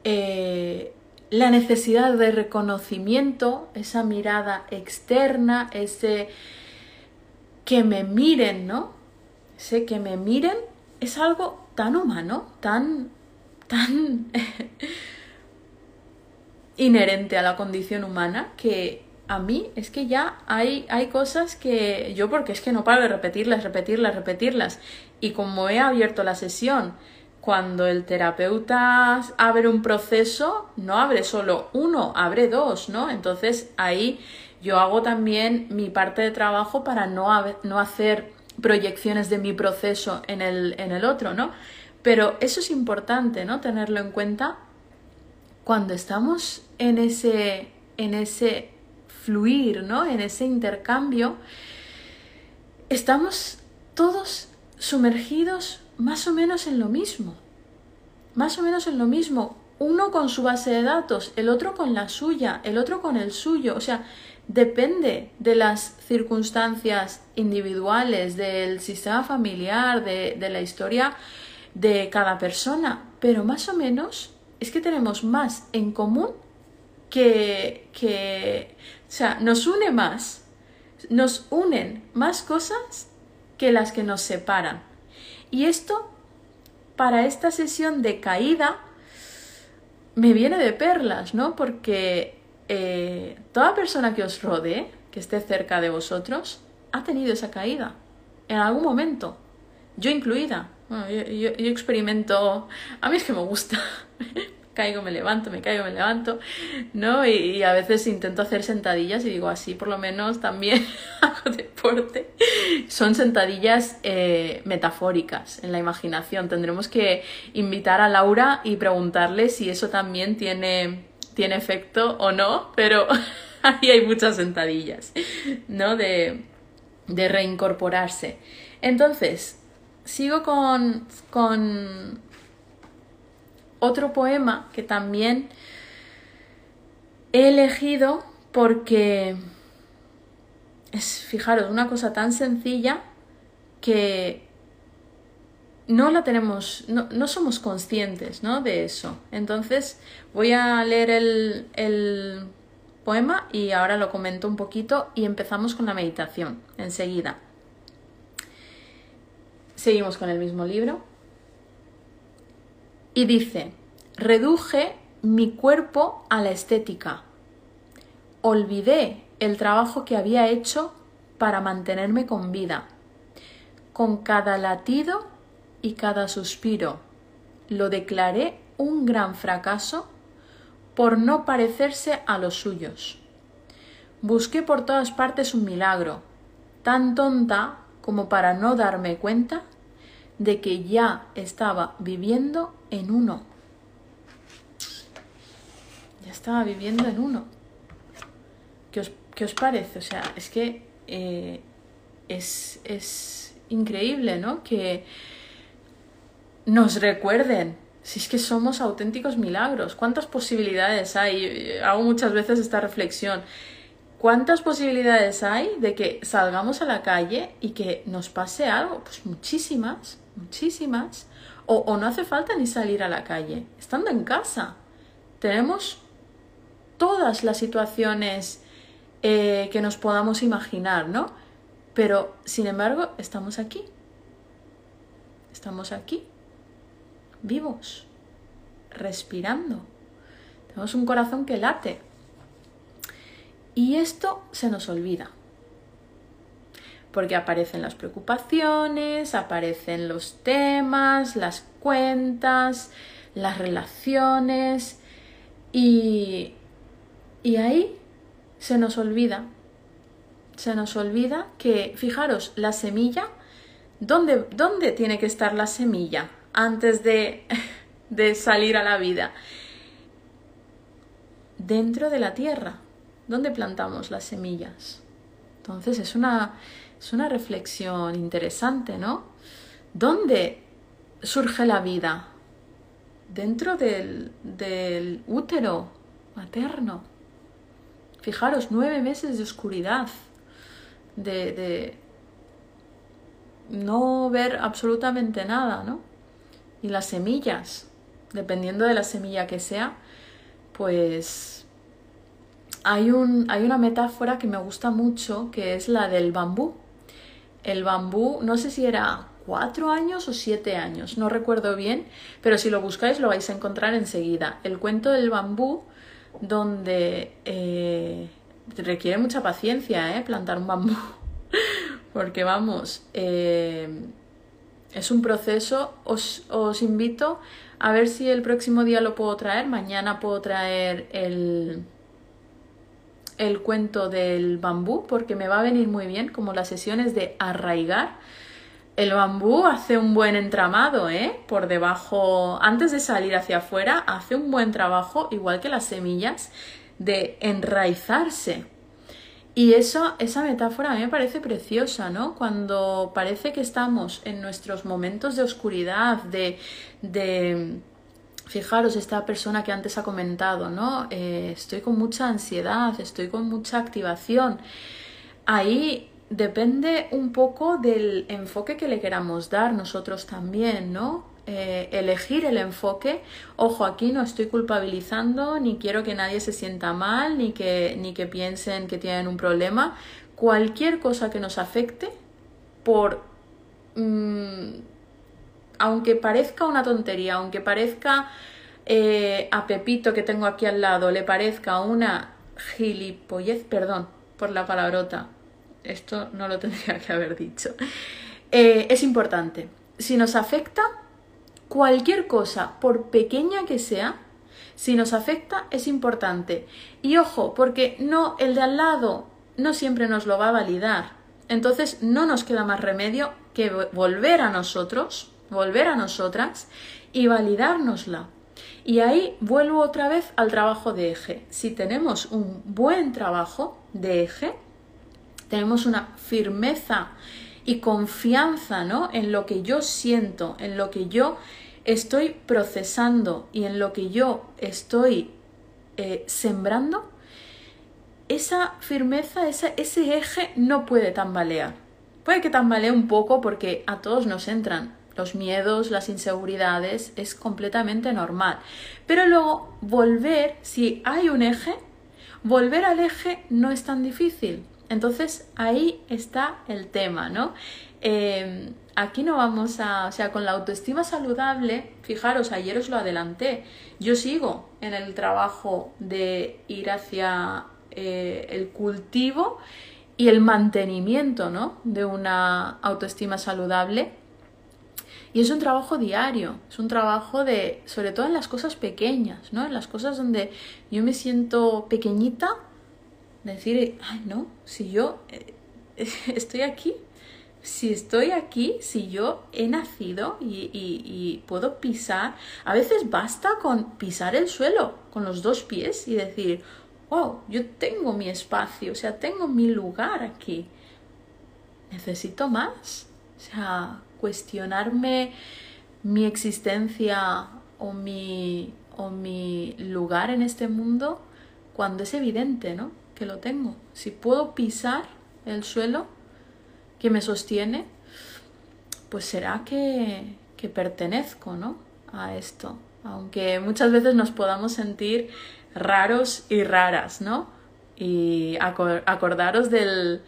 eh, la necesidad de reconocimiento, esa mirada externa, ese que me miren, ¿no? Ese que me miren es algo tan humano, tan tan inherente a la condición humana que a mí es que ya hay, hay cosas que yo porque es que no paro de repetirlas, repetirlas, repetirlas. Y como he abierto la sesión, cuando el terapeuta abre un proceso, no abre solo uno, abre dos, ¿no? Entonces ahí yo hago también mi parte de trabajo para no, no hacer proyecciones de mi proceso en el, en el otro, ¿no? Pero eso es importante, ¿no? Tenerlo en cuenta cuando estamos en ese, en ese fluir, ¿no? En ese intercambio, estamos todos sumergidos más o menos en lo mismo. Más o menos en lo mismo. uno con su base de datos, el otro con la suya, el otro con el suyo. O sea, depende de las circunstancias individuales, del sistema familiar, de, la historia de cada persona. Pero más o menos es que tenemos más en común que, que, o sea, nos une más, nos unen más cosas que las que nos separan. Y esto, para esta sesión de caída, me viene de perlas, ¿no? Porque eh, toda persona que os rodee, que esté cerca de vosotros, ha tenido esa caída en algún momento, yo incluida. yo, experimento, a mí es que me gusta, caigo, me levanto, me caigo, me levanto, ¿no? Y, a veces intento hacer sentadillas y digo así, por lo menos también hago deporte. Son sentadillas eh, metafóricas en la imaginación. Tendremos que invitar a Laura y preguntarle si eso también tiene, tiene efecto o no, pero ahí hay muchas sentadillas, ¿no? De, de reincorporarse. Entonces, sigo con, con otro poema que también he elegido porque es, fijaros, una cosa tan sencilla que no la tenemos, no, somos conscientes ¿no? de eso. Entonces voy a leer el, el poema y ahora lo comento un poquito y empezamos con la meditación enseguida. Seguimos con el mismo libro. Y dice, reduje mi cuerpo a la estética. Olvidé el trabajo que había hecho para mantenerme con vida. Con cada latido y cada suspiro lo declaré un gran fracaso por no parecerse a los suyos. Busqué por todas partes un milagro, tan tonta como para no darme cuenta de que ya estaba viviendo en uno. Ya estaba viviendo en uno. ¿Qué os, parece? O sea, es que eh, es, es increíble, ¿no? Que nos recuerden si es que somos auténticos milagros, ¿cuántas posibilidades hay? Hago muchas veces esta reflexión. ¿Cuántas posibilidades hay de que salgamos a la calle y que nos pase algo? Pues muchísimas, muchísimas. O, no hace falta ni salir a la calle. Estando en casa, tenemos todas las situaciones eh, que nos podamos imaginar, ¿no? Pero, sin embargo, estamos aquí. Estamos aquí, vivos, respirando. Tenemos un corazón que late. Y esto se nos olvida porque aparecen las preocupaciones, aparecen los temas, las cuentas, las relaciones y, y ahí se nos olvida, se nos olvida que, fijaros, la semilla, ¿dónde, dónde tiene que estar la semilla antes de, de salir a la vida? Dentro de la tierra. ¿Dónde plantamos las semillas? Entonces es una, es una reflexión interesante, ¿no? ¿Dónde surge la vida? Dentro del, útero materno. Fijaros, nueve meses de oscuridad, de, de no ver absolutamente nada, ¿no? Y las semillas, dependiendo de la semilla que sea, pues hay, un, hay una metáfora que me gusta mucho, que es la del bambú el bambú, no sé si era cuatro años o siete años, no recuerdo bien, pero si lo buscáis lo vais a encontrar enseguida. El cuento del bambú, donde eh, requiere mucha paciencia, ¿eh? Plantar un bambú, porque vamos, eh, es un proceso. Os, os invito a ver si el próximo día lo puedo traer, mañana puedo traer el el cuento del bambú porque me va a venir muy bien como las sesiones de arraigar. El bambú hace un buen entramado, ¿eh? Por debajo, antes de salir hacia afuera, hace un buen trabajo, igual que las semillas, de enraizarse. Y eso, esa metáfora a mí me parece preciosa, ¿no? Cuando parece que estamos en nuestros momentos de oscuridad, de, de Fijaros, esta persona que antes ha comentado, ¿no? Eh, estoy con mucha ansiedad, estoy con mucha activación. Ahí depende un poco del enfoque que le queramos dar nosotros también, ¿no? Eh, elegir el enfoque. Ojo, aquí no estoy culpabilizando, ni quiero que nadie se sienta mal, ni que, ni que piensen que tienen un problema. Cualquier cosa que nos afecte, por mm, aunque parezca una tontería, aunque parezca eh, a Pepito que tengo aquí al lado, le parezca una gilipollez, perdón por la palabrota, esto no lo tendría que haber dicho, eh, es importante. Si nos afecta, cualquier cosa, por pequeña que sea, si nos afecta, es importante. Y ojo, porque no, el de al lado no siempre nos lo va a validar. Entonces no nos queda más remedio que volver a nosotros volver a nosotras y validárnosla. Y ahí vuelvo otra vez al trabajo de eje. Si tenemos un buen trabajo de eje, tenemos una firmeza y confianza ¿no? en lo que yo siento, en lo que yo estoy procesando y en lo que yo estoy eh, sembrando, esa firmeza, ese eje no puede tambalear. Puede que tambalee un poco porque a todos nos entran los miedos, las inseguridades, es completamente normal. Pero luego volver, si hay un eje, volver al eje no es tan difícil. Entonces ahí está el tema, ¿no? Em, aquí no vamos a, o sea, con la autoestima saludable, fijaros, ayer os lo adelanté, yo sigo en el trabajo de ir hacia eh, el cultivo y el mantenimiento, ¿no? De una autoestima saludable y es un trabajo diario, es un trabajo de, sobre todo en las cosas pequeñas, ¿no? En las cosas donde yo me siento pequeñita, decir, ay, no, si yo eh, estoy aquí, si estoy aquí, si yo he nacido y, y, puedo pisar, a veces basta con pisar el suelo con los dos pies y decir, wow, yo tengo mi espacio, o sea, tengo mi lugar aquí. Necesito más. O sea, cuestionarme mi existencia o mi, o mi lugar en este mundo cuando es evidente, ¿no? Que lo tengo. Si puedo pisar el suelo que me sostiene, pues será que, que pertenezco, ¿no? A esto. Aunque muchas veces nos podamos sentir raros y raras, ¿no? Y acordaros del,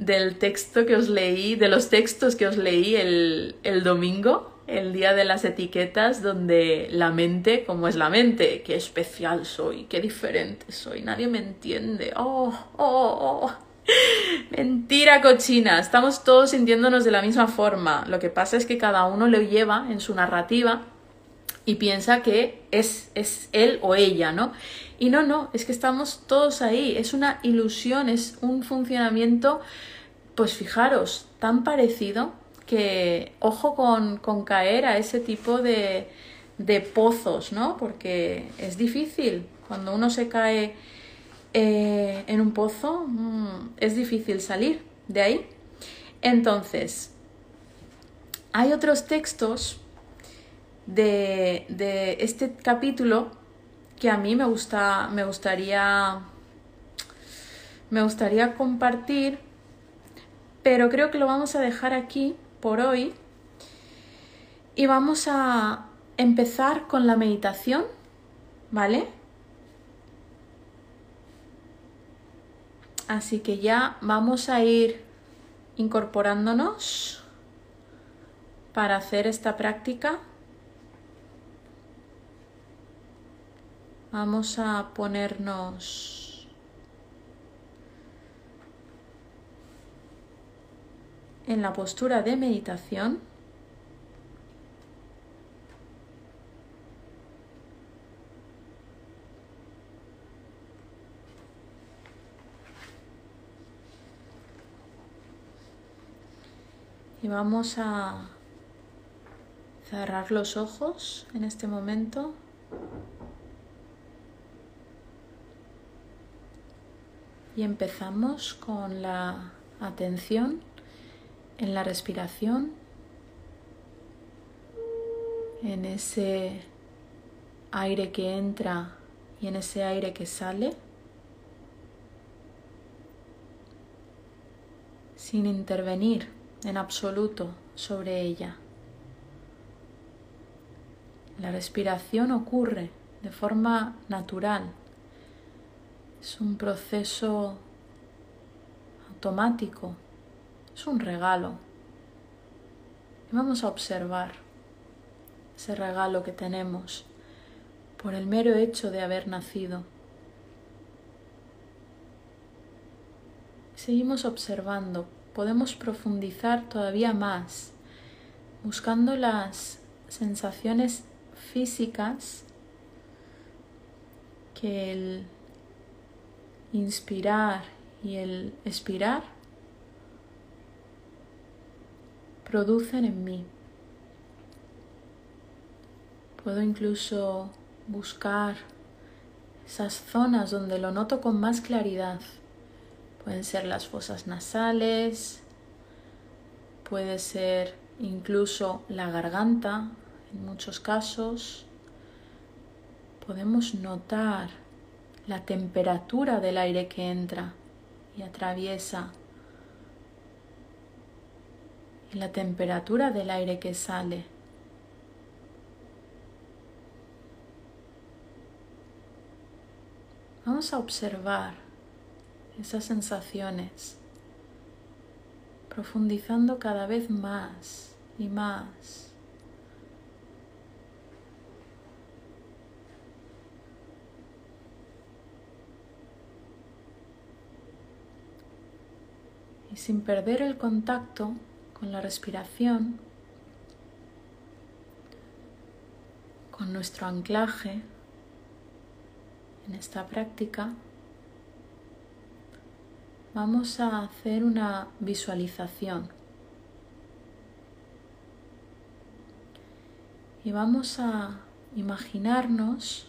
del texto que os leí, de los textos que os leí el, el domingo, el día de las etiquetas, donde la mente, como es la mente, qué especial soy, qué diferente soy, nadie me entiende. Oh, oh, oh. Mentira cochina, estamos todos sintiéndonos de la misma forma. Lo que pasa es que cada uno lo lleva en su narrativa y piensa que es, es él o ella, ¿no? Y no, no, es que estamos todos ahí, es una ilusión, es un funcionamiento, pues fijaros, tan parecido que ojo con, con caer a ese tipo de, de, pozos, ¿no? Porque es difícil, cuando uno se cae eh, en un pozo, mm, es difícil salir de ahí. Entonces, hay otros textos de, de este capítulo que a mí me gusta, me gustaría, me gustaría compartir, pero creo que lo vamos a dejar aquí por hoy y vamos a empezar con la meditación, ¿vale? Así que ya vamos a ir incorporándonos para hacer esta práctica. Vamos a ponernos en la postura de meditación. Y vamos a cerrar los ojos en este momento. Y empezamos con la atención en la respiración, en ese aire que entra y en ese aire que sale, sin intervenir en absoluto sobre ella. La respiración ocurre de forma natural. Es un proceso automático, es un regalo. Y vamos a observar ese regalo que tenemos por el mero hecho de haber nacido. Seguimos observando, podemos profundizar todavía más, buscando las sensaciones físicas que el inspirar y el expirar producen en mí. Puedo incluso buscar esas zonas donde lo noto con más claridad. Pueden ser las fosas nasales, puede ser incluso la garganta, en muchos casos. Podemos notar la temperatura del aire que entra y atraviesa y la temperatura del aire que sale. Vamos a observar esas sensaciones, profundizando cada vez más y más. Y sin perder el contacto con la respiración, con nuestro anclaje en esta práctica, vamos a hacer una visualización. Y vamos a imaginarnos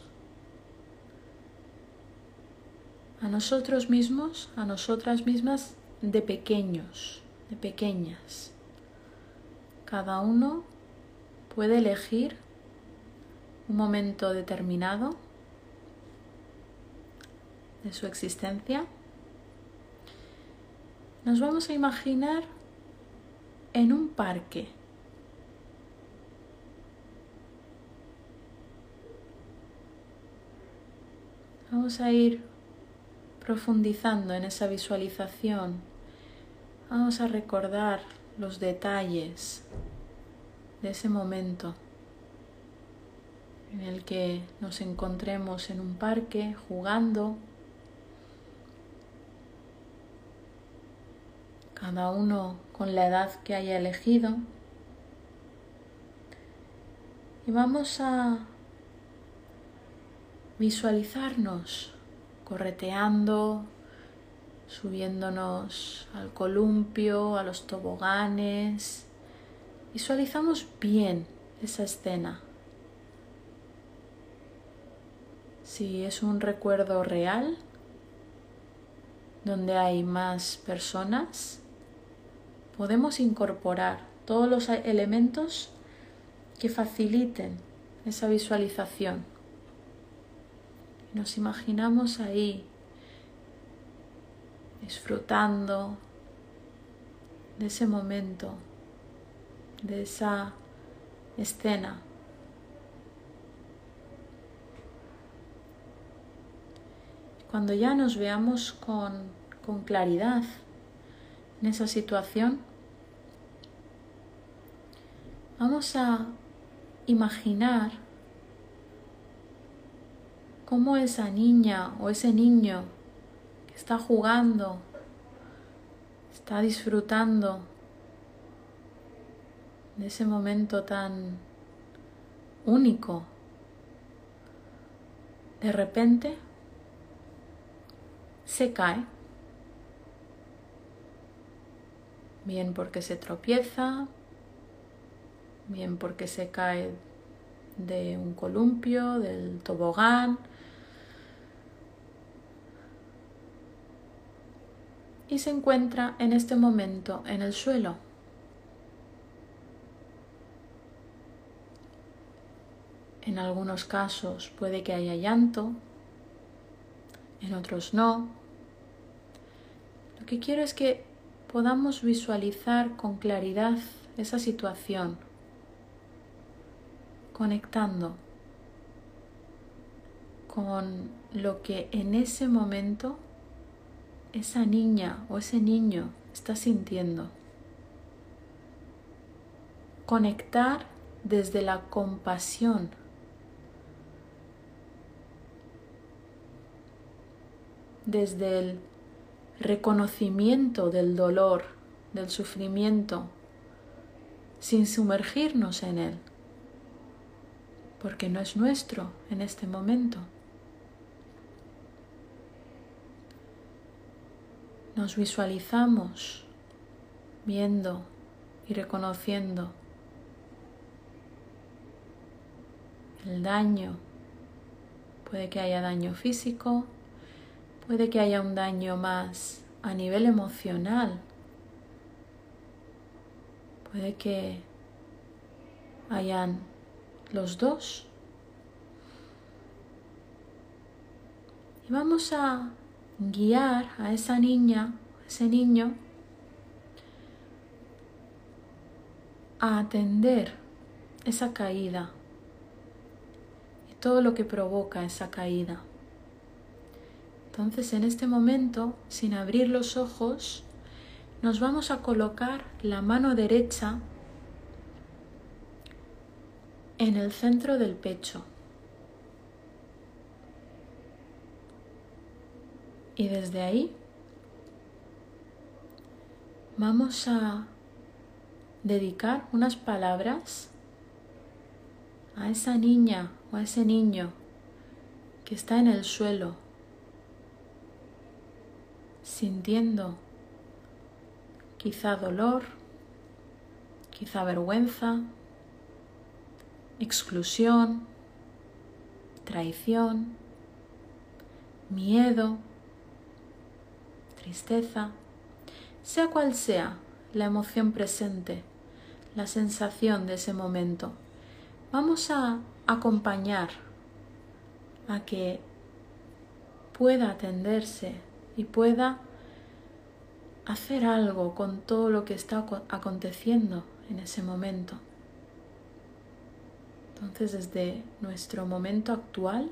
a nosotros mismos, a nosotras mismas de pequeños, de pequeñas. Cada uno puede elegir un momento determinado de su existencia. Nos vamos a imaginar en un parque. Vamos a ir profundizando en esa visualización. Vamos a recordar los detalles de ese momento en el que nos encontremos en un parque jugando, cada uno con la edad que haya elegido. Y vamos a visualizarnos correteando, subiéndonos al columpio, a los toboganes. Visualizamos bien esa escena. Si es un recuerdo real, donde hay más personas, podemos incorporar todos los elementos que faciliten esa visualización. Nos imaginamos ahí disfrutando de ese momento, de esa escena. Cuando ya nos veamos con, con claridad en esa situación, vamos a imaginar cómo esa niña o ese niño está jugando, está disfrutando de ese momento tan único. De repente se cae. Bien porque se tropieza, bien porque se cae de un columpio, del tobogán, y se encuentra en este momento en el suelo. En algunos casos puede que haya llanto, en otros no. Lo que quiero es que podamos visualizar con claridad esa situación, conectando con lo que en ese momento esa niña o ese niño está sintiendo. Conectar desde la compasión. Desde el reconocimiento del dolor, del sufrimiento, sin sumergirnos en él, porque no es nuestro en este momento. Nos visualizamos viendo y reconociendo el daño. Puede que haya daño físico, puede que haya un daño más a nivel emocional. Puede que hayan los dos. Y vamos a guiar a esa niña, ese niño, a atender esa caída y todo lo que provoca esa caída. Entonces en este momento, sin abrir los ojos, nos vamos a colocar la mano derecha en el centro del pecho. Y desde ahí vamos a dedicar unas palabras a esa niña o a ese niño que está en el suelo sintiendo quizá dolor, quizá vergüenza, exclusión, traición, miedo, tristeza, sea cual sea la emoción presente, la sensación de ese momento, vamos a acompañar a que pueda atenderse y pueda hacer algo con todo lo que está aconteciendo en ese momento. Entonces desde nuestro momento actual,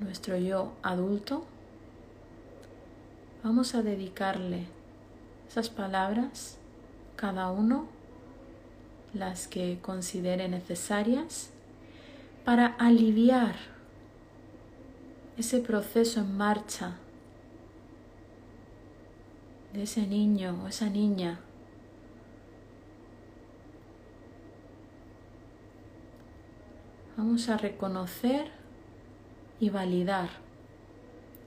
nuestro yo adulto, vamos a dedicarle esas palabras, cada uno las que considere necesarias, para aliviar ese proceso en marcha de ese niño o esa niña. Vamos a reconocer y validar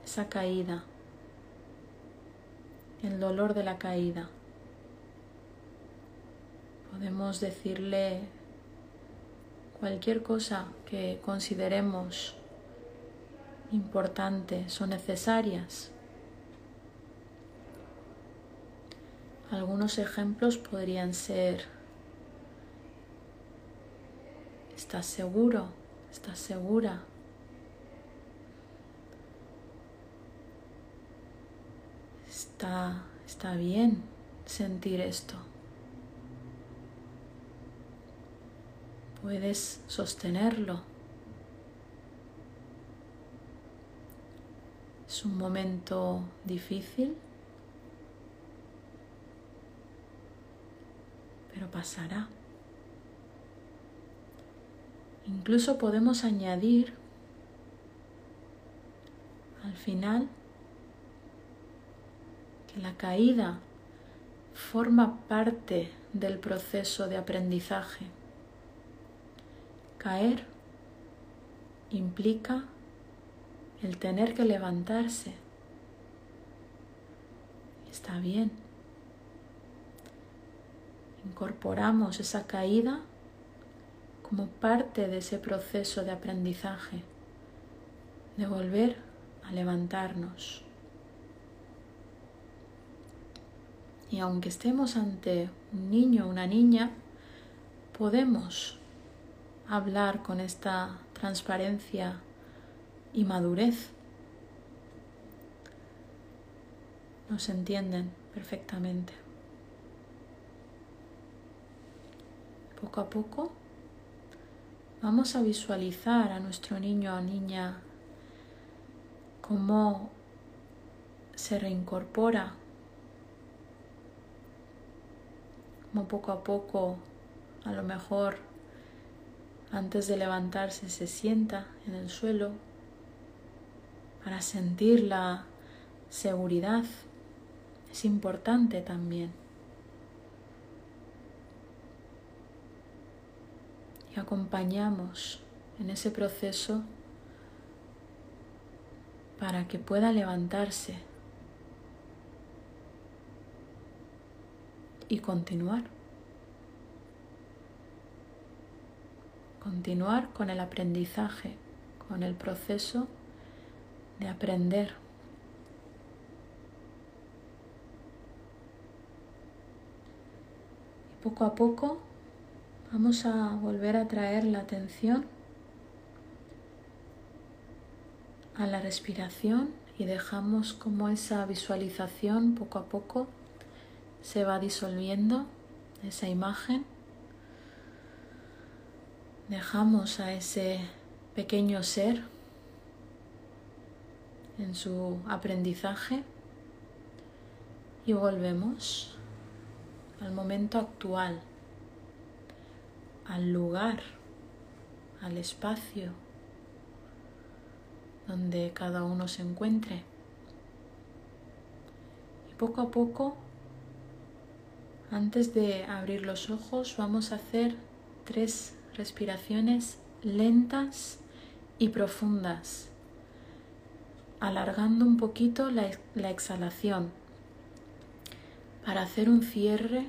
esa caída, el dolor de la caída. Podemos decirle cualquier cosa que consideremos importantes o necesarias. Algunos ejemplos podrían ser, ¿estás seguro? ¿Estás segura? Está, está bien sentir esto. Puedes sostenerlo. Es un momento difícil, pero pasará. Incluso podemos añadir al final la caída forma parte del proceso de aprendizaje. Caer implica el tener que levantarse. Está bien incorporamos esa caída como parte de ese proceso de aprendizaje, de volver a levantarnos. Y aunque estemos ante un niño o una niña, podemos hablar con esta transparencia y madurez. Nos entienden perfectamente. Poco a poco vamos a visualizar a nuestro niño o niña cómo se reincorpora, poco a poco, a lo mejor antes de levantarse se sienta en el suelo para sentir la seguridad. Es importante también. Y acompañamos en ese proceso para que pueda levantarse y continuar. Continuar con el aprendizaje, con el proceso de aprender. Y poco a poco vamos a volver a traer la atención a la respiración y dejamos como esa visualización poco a poco se va disolviendo, esa imagen. Dejamos a ese pequeño ser en su aprendizaje y volvemos al momento actual, al lugar, al espacio donde cada uno se encuentre. Y poco a poco, antes de abrir los ojos, vamos a hacer tres respiraciones lentas y profundas, alargando un poquito la, la exhalación para hacer un cierre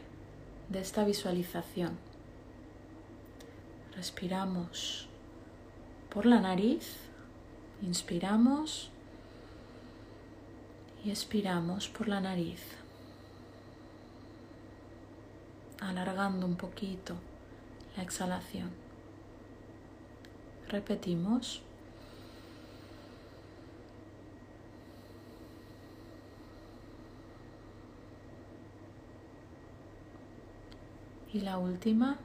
de esta visualización. Respiramos por la nariz Inspiramos y expiramos por la nariz, alargando un poquito la exhalación. Repetimos. Y la última.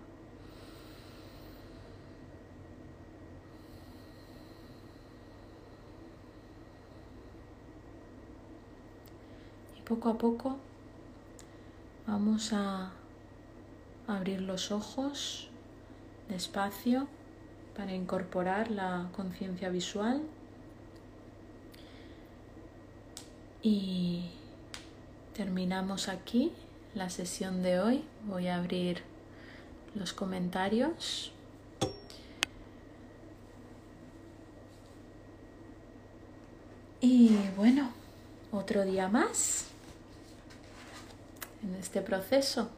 poco a poco vamos a abrir los ojos despacio para incorporar la conciencia visual y terminamos aquí la sesión de hoy. Voy a abrir los comentarios. Y bueno, otro día más en este proceso.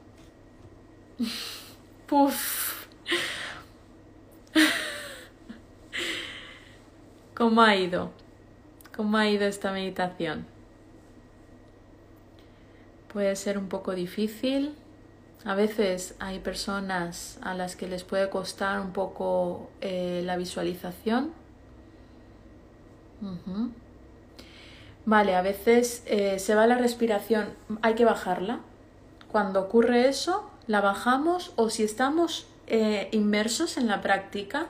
Puf. ¿Cómo ha ido? ¿Cómo ha ido esta meditación? Puede ser un poco difícil. A veces hay personas a las que les puede costar un poco eh, la visualización. Vale, a veces eh, se va la respiración, hay que bajarla cuando ocurre eso, la bajamos o si estamos eh, inmersos en la práctica,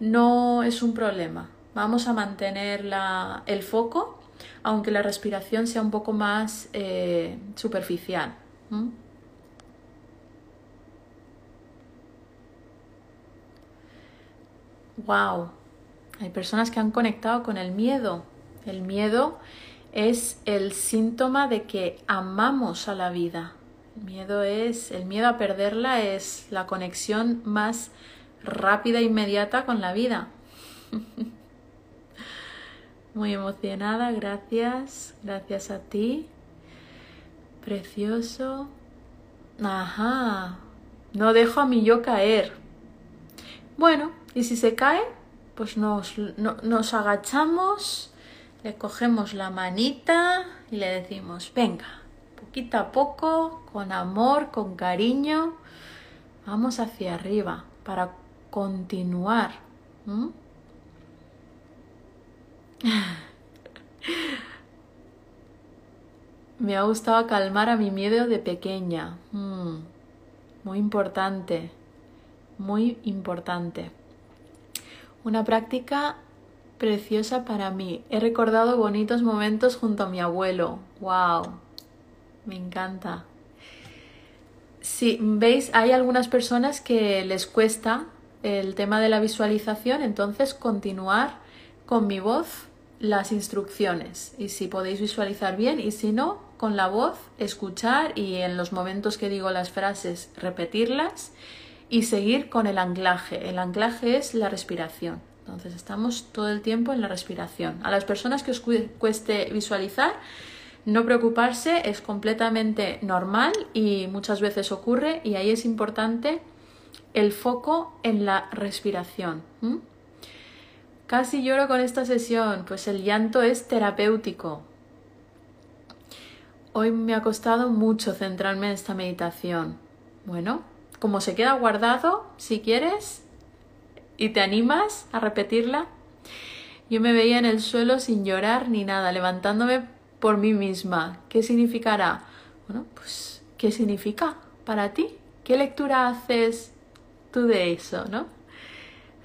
no es un problema. Vamos a mantener el foco, aunque la respiración sea un poco más eh, superficial. Wow, hay personas que han conectado con el miedo. El miedo es el síntoma de que amamos a la vida, miedo es, el miedo a perderla es la conexión más rápida e inmediata con la vida. Muy emocionada, gracias, gracias a ti. Precioso. Ajá, no dejo a mi yo caer. Bueno, y si se cae, pues nos, nos agachamos, le cogemos la manita y le decimos, venga, poquito a poco, con amor, con cariño, vamos hacia arriba para continuar. Me ha gustado calmar a mi miedo de pequeña. Muy importante, muy importante. Una práctica preciosa para mí. He recordado bonitos momentos junto a mi abuelo. ¡Wow! Me encanta. Si veis, hay algunas personas que les cuesta el tema de la visualización, entonces continuar con mi voz las instrucciones y si podéis visualizar bien y si no, con la voz escuchar y en los momentos que digo las frases repetirlas y seguir con el anclaje. El anclaje es la respiración. Entonces estamos todo el tiempo en la respiración. A las personas que os cueste visualizar, no preocuparse es completamente normal y muchas veces ocurre y ahí es importante el foco en la respiración. Casi lloro con esta sesión, pues el llanto es terapéutico. Hoy me ha costado mucho centrarme en esta meditación. Bueno, como se queda guardado, si quieres, y te animas a repetirla. Yo me veía en el suelo sin llorar ni nada, levantándome por mí misma. ¿Qué significará? Bueno, pues, ¿qué significa para ti? ¿Qué lectura haces tú de eso, no?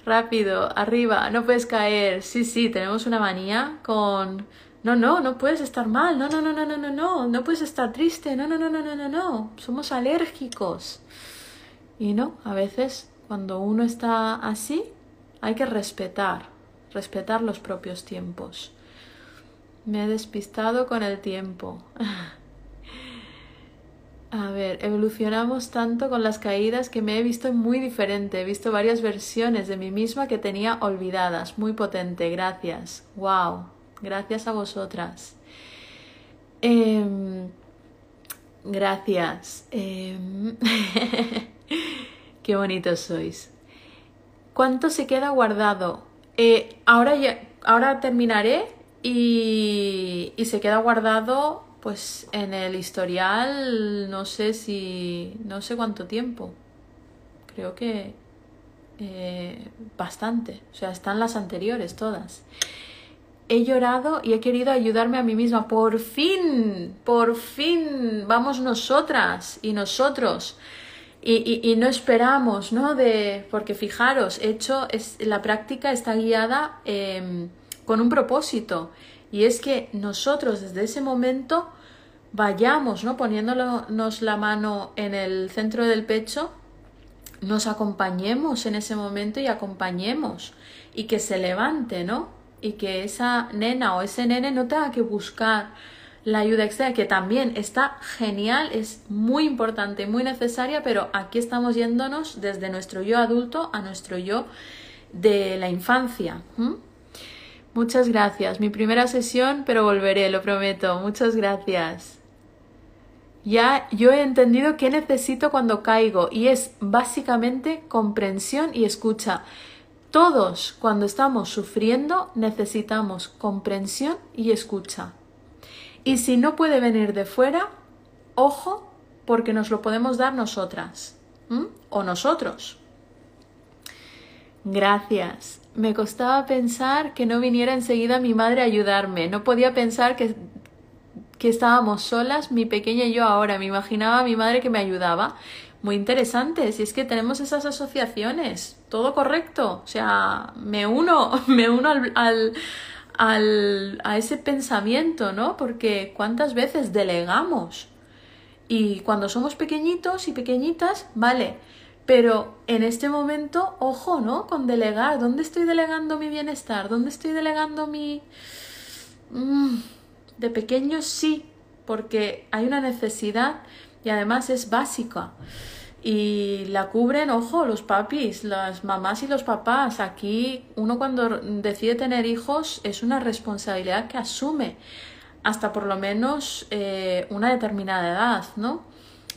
Rápido, arriba, no puedes caer. Sí, sí, tenemos una manía con no, no, no puedes estar mal. No, no, no, no, no, no, no. No puedes estar triste. No, no, no, no, no, no, no. Somos alérgicos. Y no, a veces cuando uno está así, hay que respetar, respetar los propios tiempos. Me he despistado con el tiempo. A ver, evolucionamos tanto con las caídas que me he visto muy diferente. He visto varias versiones de mí misma que tenía olvidadas. Muy potente, gracias. ¡Wow! Gracias a vosotras. Em, gracias. Em, Qué bonitos sois. ¿Cuánto se queda guardado? Eh, ahora, ya, ahora terminaré y, y se queda guardado pues en el historial no sé si no sé cuánto tiempo. Creo que eh, bastante. O sea están las anteriores todas. He llorado y he querido ayudarme a mí misma. Por fin por fin vamos nosotras y nosotros. Y, no esperamos, ¿no? De, porque fijaros, hecho, es, la práctica está guiada em, con un propósito y es que nosotros desde ese momento vayamos, ¿no? Poniéndonos la mano en el centro del pecho, nos acompañemos en ese momento y acompañemos y que se levante, ¿no? Y que esa nena o ese nene no tenga que buscar la ayuda externa, que también está genial, es muy importante, muy necesaria, pero aquí estamos yéndonos desde nuestro yo adulto a nuestro yo de la infancia. Muchas gracias. Mi primera sesión, pero volveré, lo prometo. Muchas gracias. Ya yo he entendido qué necesito cuando caigo y es básicamente comprensión y escucha. Todos cuando estamos sufriendo necesitamos comprensión y escucha. Y si no puede venir de fuera, ojo, porque nos lo podemos dar nosotras o nosotros. Gracias. Me costaba pensar que no viniera enseguida mi madre a ayudarme. No podía pensar que, que estábamos solas, mi pequeña y yo ahora. Me imaginaba a mi madre que me ayudaba. Muy interesante, si es que tenemos esas asociaciones. Todo correcto. O sea, me uno, me uno al al, a ese pensamiento, ¿no? Porque cuántas veces delegamos. Y cuando somos pequeñitos y pequeñitas, vale, pero en este momento, ojo, ¿no? Con delegar. ¿Dónde estoy delegando mi bienestar? ¿Dónde estoy delegando mi... Mm, de pequeños sí, porque hay una necesidad y además es básica y la cubren, ojo, los papis, las mamás y los papás. Aquí uno cuando decide tener hijos es una responsabilidad que asume hasta por lo menos eh, una determinada edad, ¿no?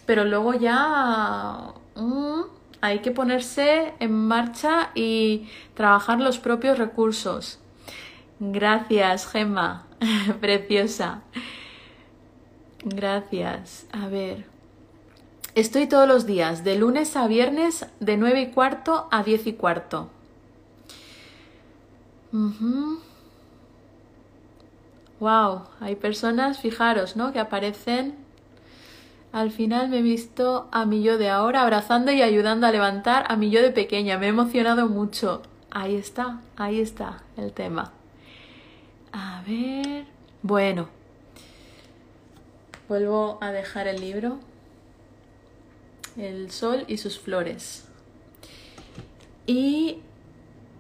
Pero luego ya mm, hay que ponerse en marcha y trabajar los propios recursos. Gracias, Gemma, preciosa. Gracias. A ver. Estoy todos los días, de lunes a viernes, de 9 y cuarto a 10 y cuarto. Wow, hay personas, fijaros, ¿no? Que aparecen. Al final me he visto a mi yo de ahora abrazando y ayudando a levantar a mi yo de pequeña. Me he emocionado mucho. Ahí está, ahí está el tema. A ver. Bueno. Vuelvo a dejar el libro. El sol y sus flores. Y...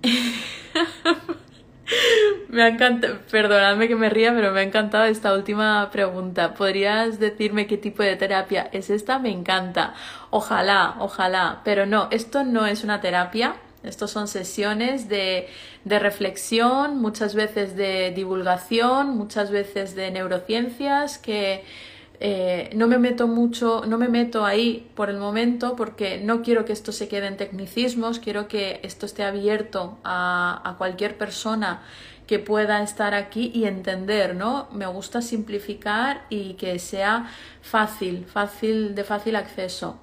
me ha encantado, perdonadme que me ría, pero me ha encantado esta última pregunta. ¿Podrías decirme qué tipo de terapia es esta? Me encanta. Ojalá, ojalá. Pero no, esto no es una terapia. Estos son sesiones de, de, reflexión, muchas veces de divulgación, muchas veces de neurociencias que eh, no me meto mucho, no me meto ahí por el momento porque no quiero que esto se quede en tecnicismos, quiero que esto esté abierto a, cualquier persona que pueda estar aquí y entender, ¿no? Me gusta simplificar y que sea fácil, fácil, de fácil acceso.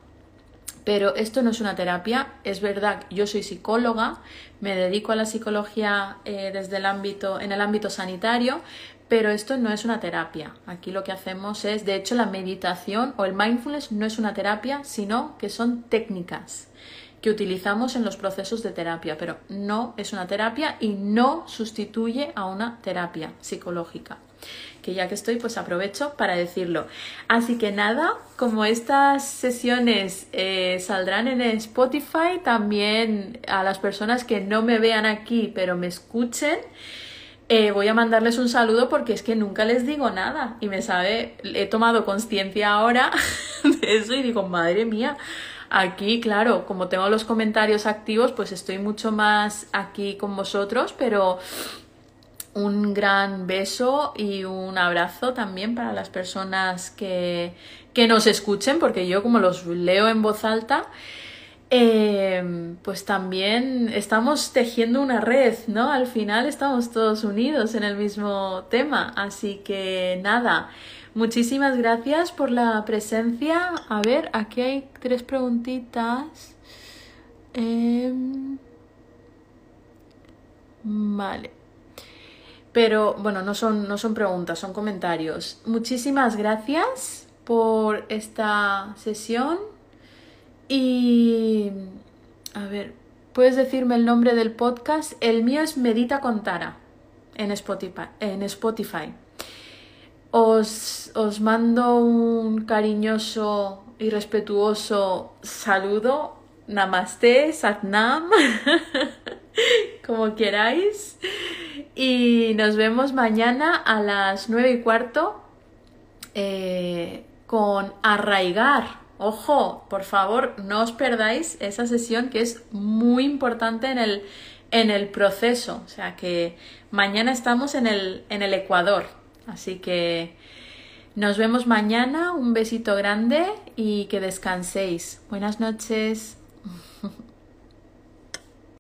Pero esto no es una terapia, es verdad, yo soy psicóloga, me dedico a la psicología eh, desde el ámbito, en el ámbito sanitario, pero esto no es una terapia. Aquí lo que hacemos es, de hecho, la meditación o el mindfulness no es una terapia, sino que son técnicas que utilizamos en los procesos de terapia, pero no es una terapia y no sustituye a una terapia psicológica. Que ya que estoy, pues aprovecho para decirlo. Así que nada, como estas sesiones eh, saldrán en Spotify, también a las personas que no me vean aquí, pero me escuchen, eh, voy a mandarles un saludo porque es que nunca les digo nada. Y me sabe, he tomado conciencia ahora de eso y digo, madre mía, aquí, claro, como tengo los comentarios activos, pues estoy mucho más aquí con vosotros, pero un gran beso y un abrazo también para las personas que, que nos escuchen, porque yo como los leo en voz alta, eh, pues también estamos tejiendo una red, ¿no? Al final estamos todos unidos en el mismo tema. Así que nada, muchísimas gracias por la presencia. A ver, aquí hay tres preguntitas. Em, vale. Pero bueno, no son, no son preguntas, son comentarios. Muchísimas gracias por esta sesión. Y... A ver, ¿puedes decirme el nombre del podcast? El mío es Medita con Tara en Spotify. En Spotify. Os, os mando un cariñoso y respetuoso saludo. Namaste, Satnam, como queráis. Y nos vemos mañana a las nueve y cuarto eh, con Arraigar Ojo, por favor, no os perdáis esa sesión que es muy importante en el, en el proceso. O sea que mañana estamos en el, en el Ecuador. Así que nos vemos mañana. Un besito grande y que descanséis. Buenas noches.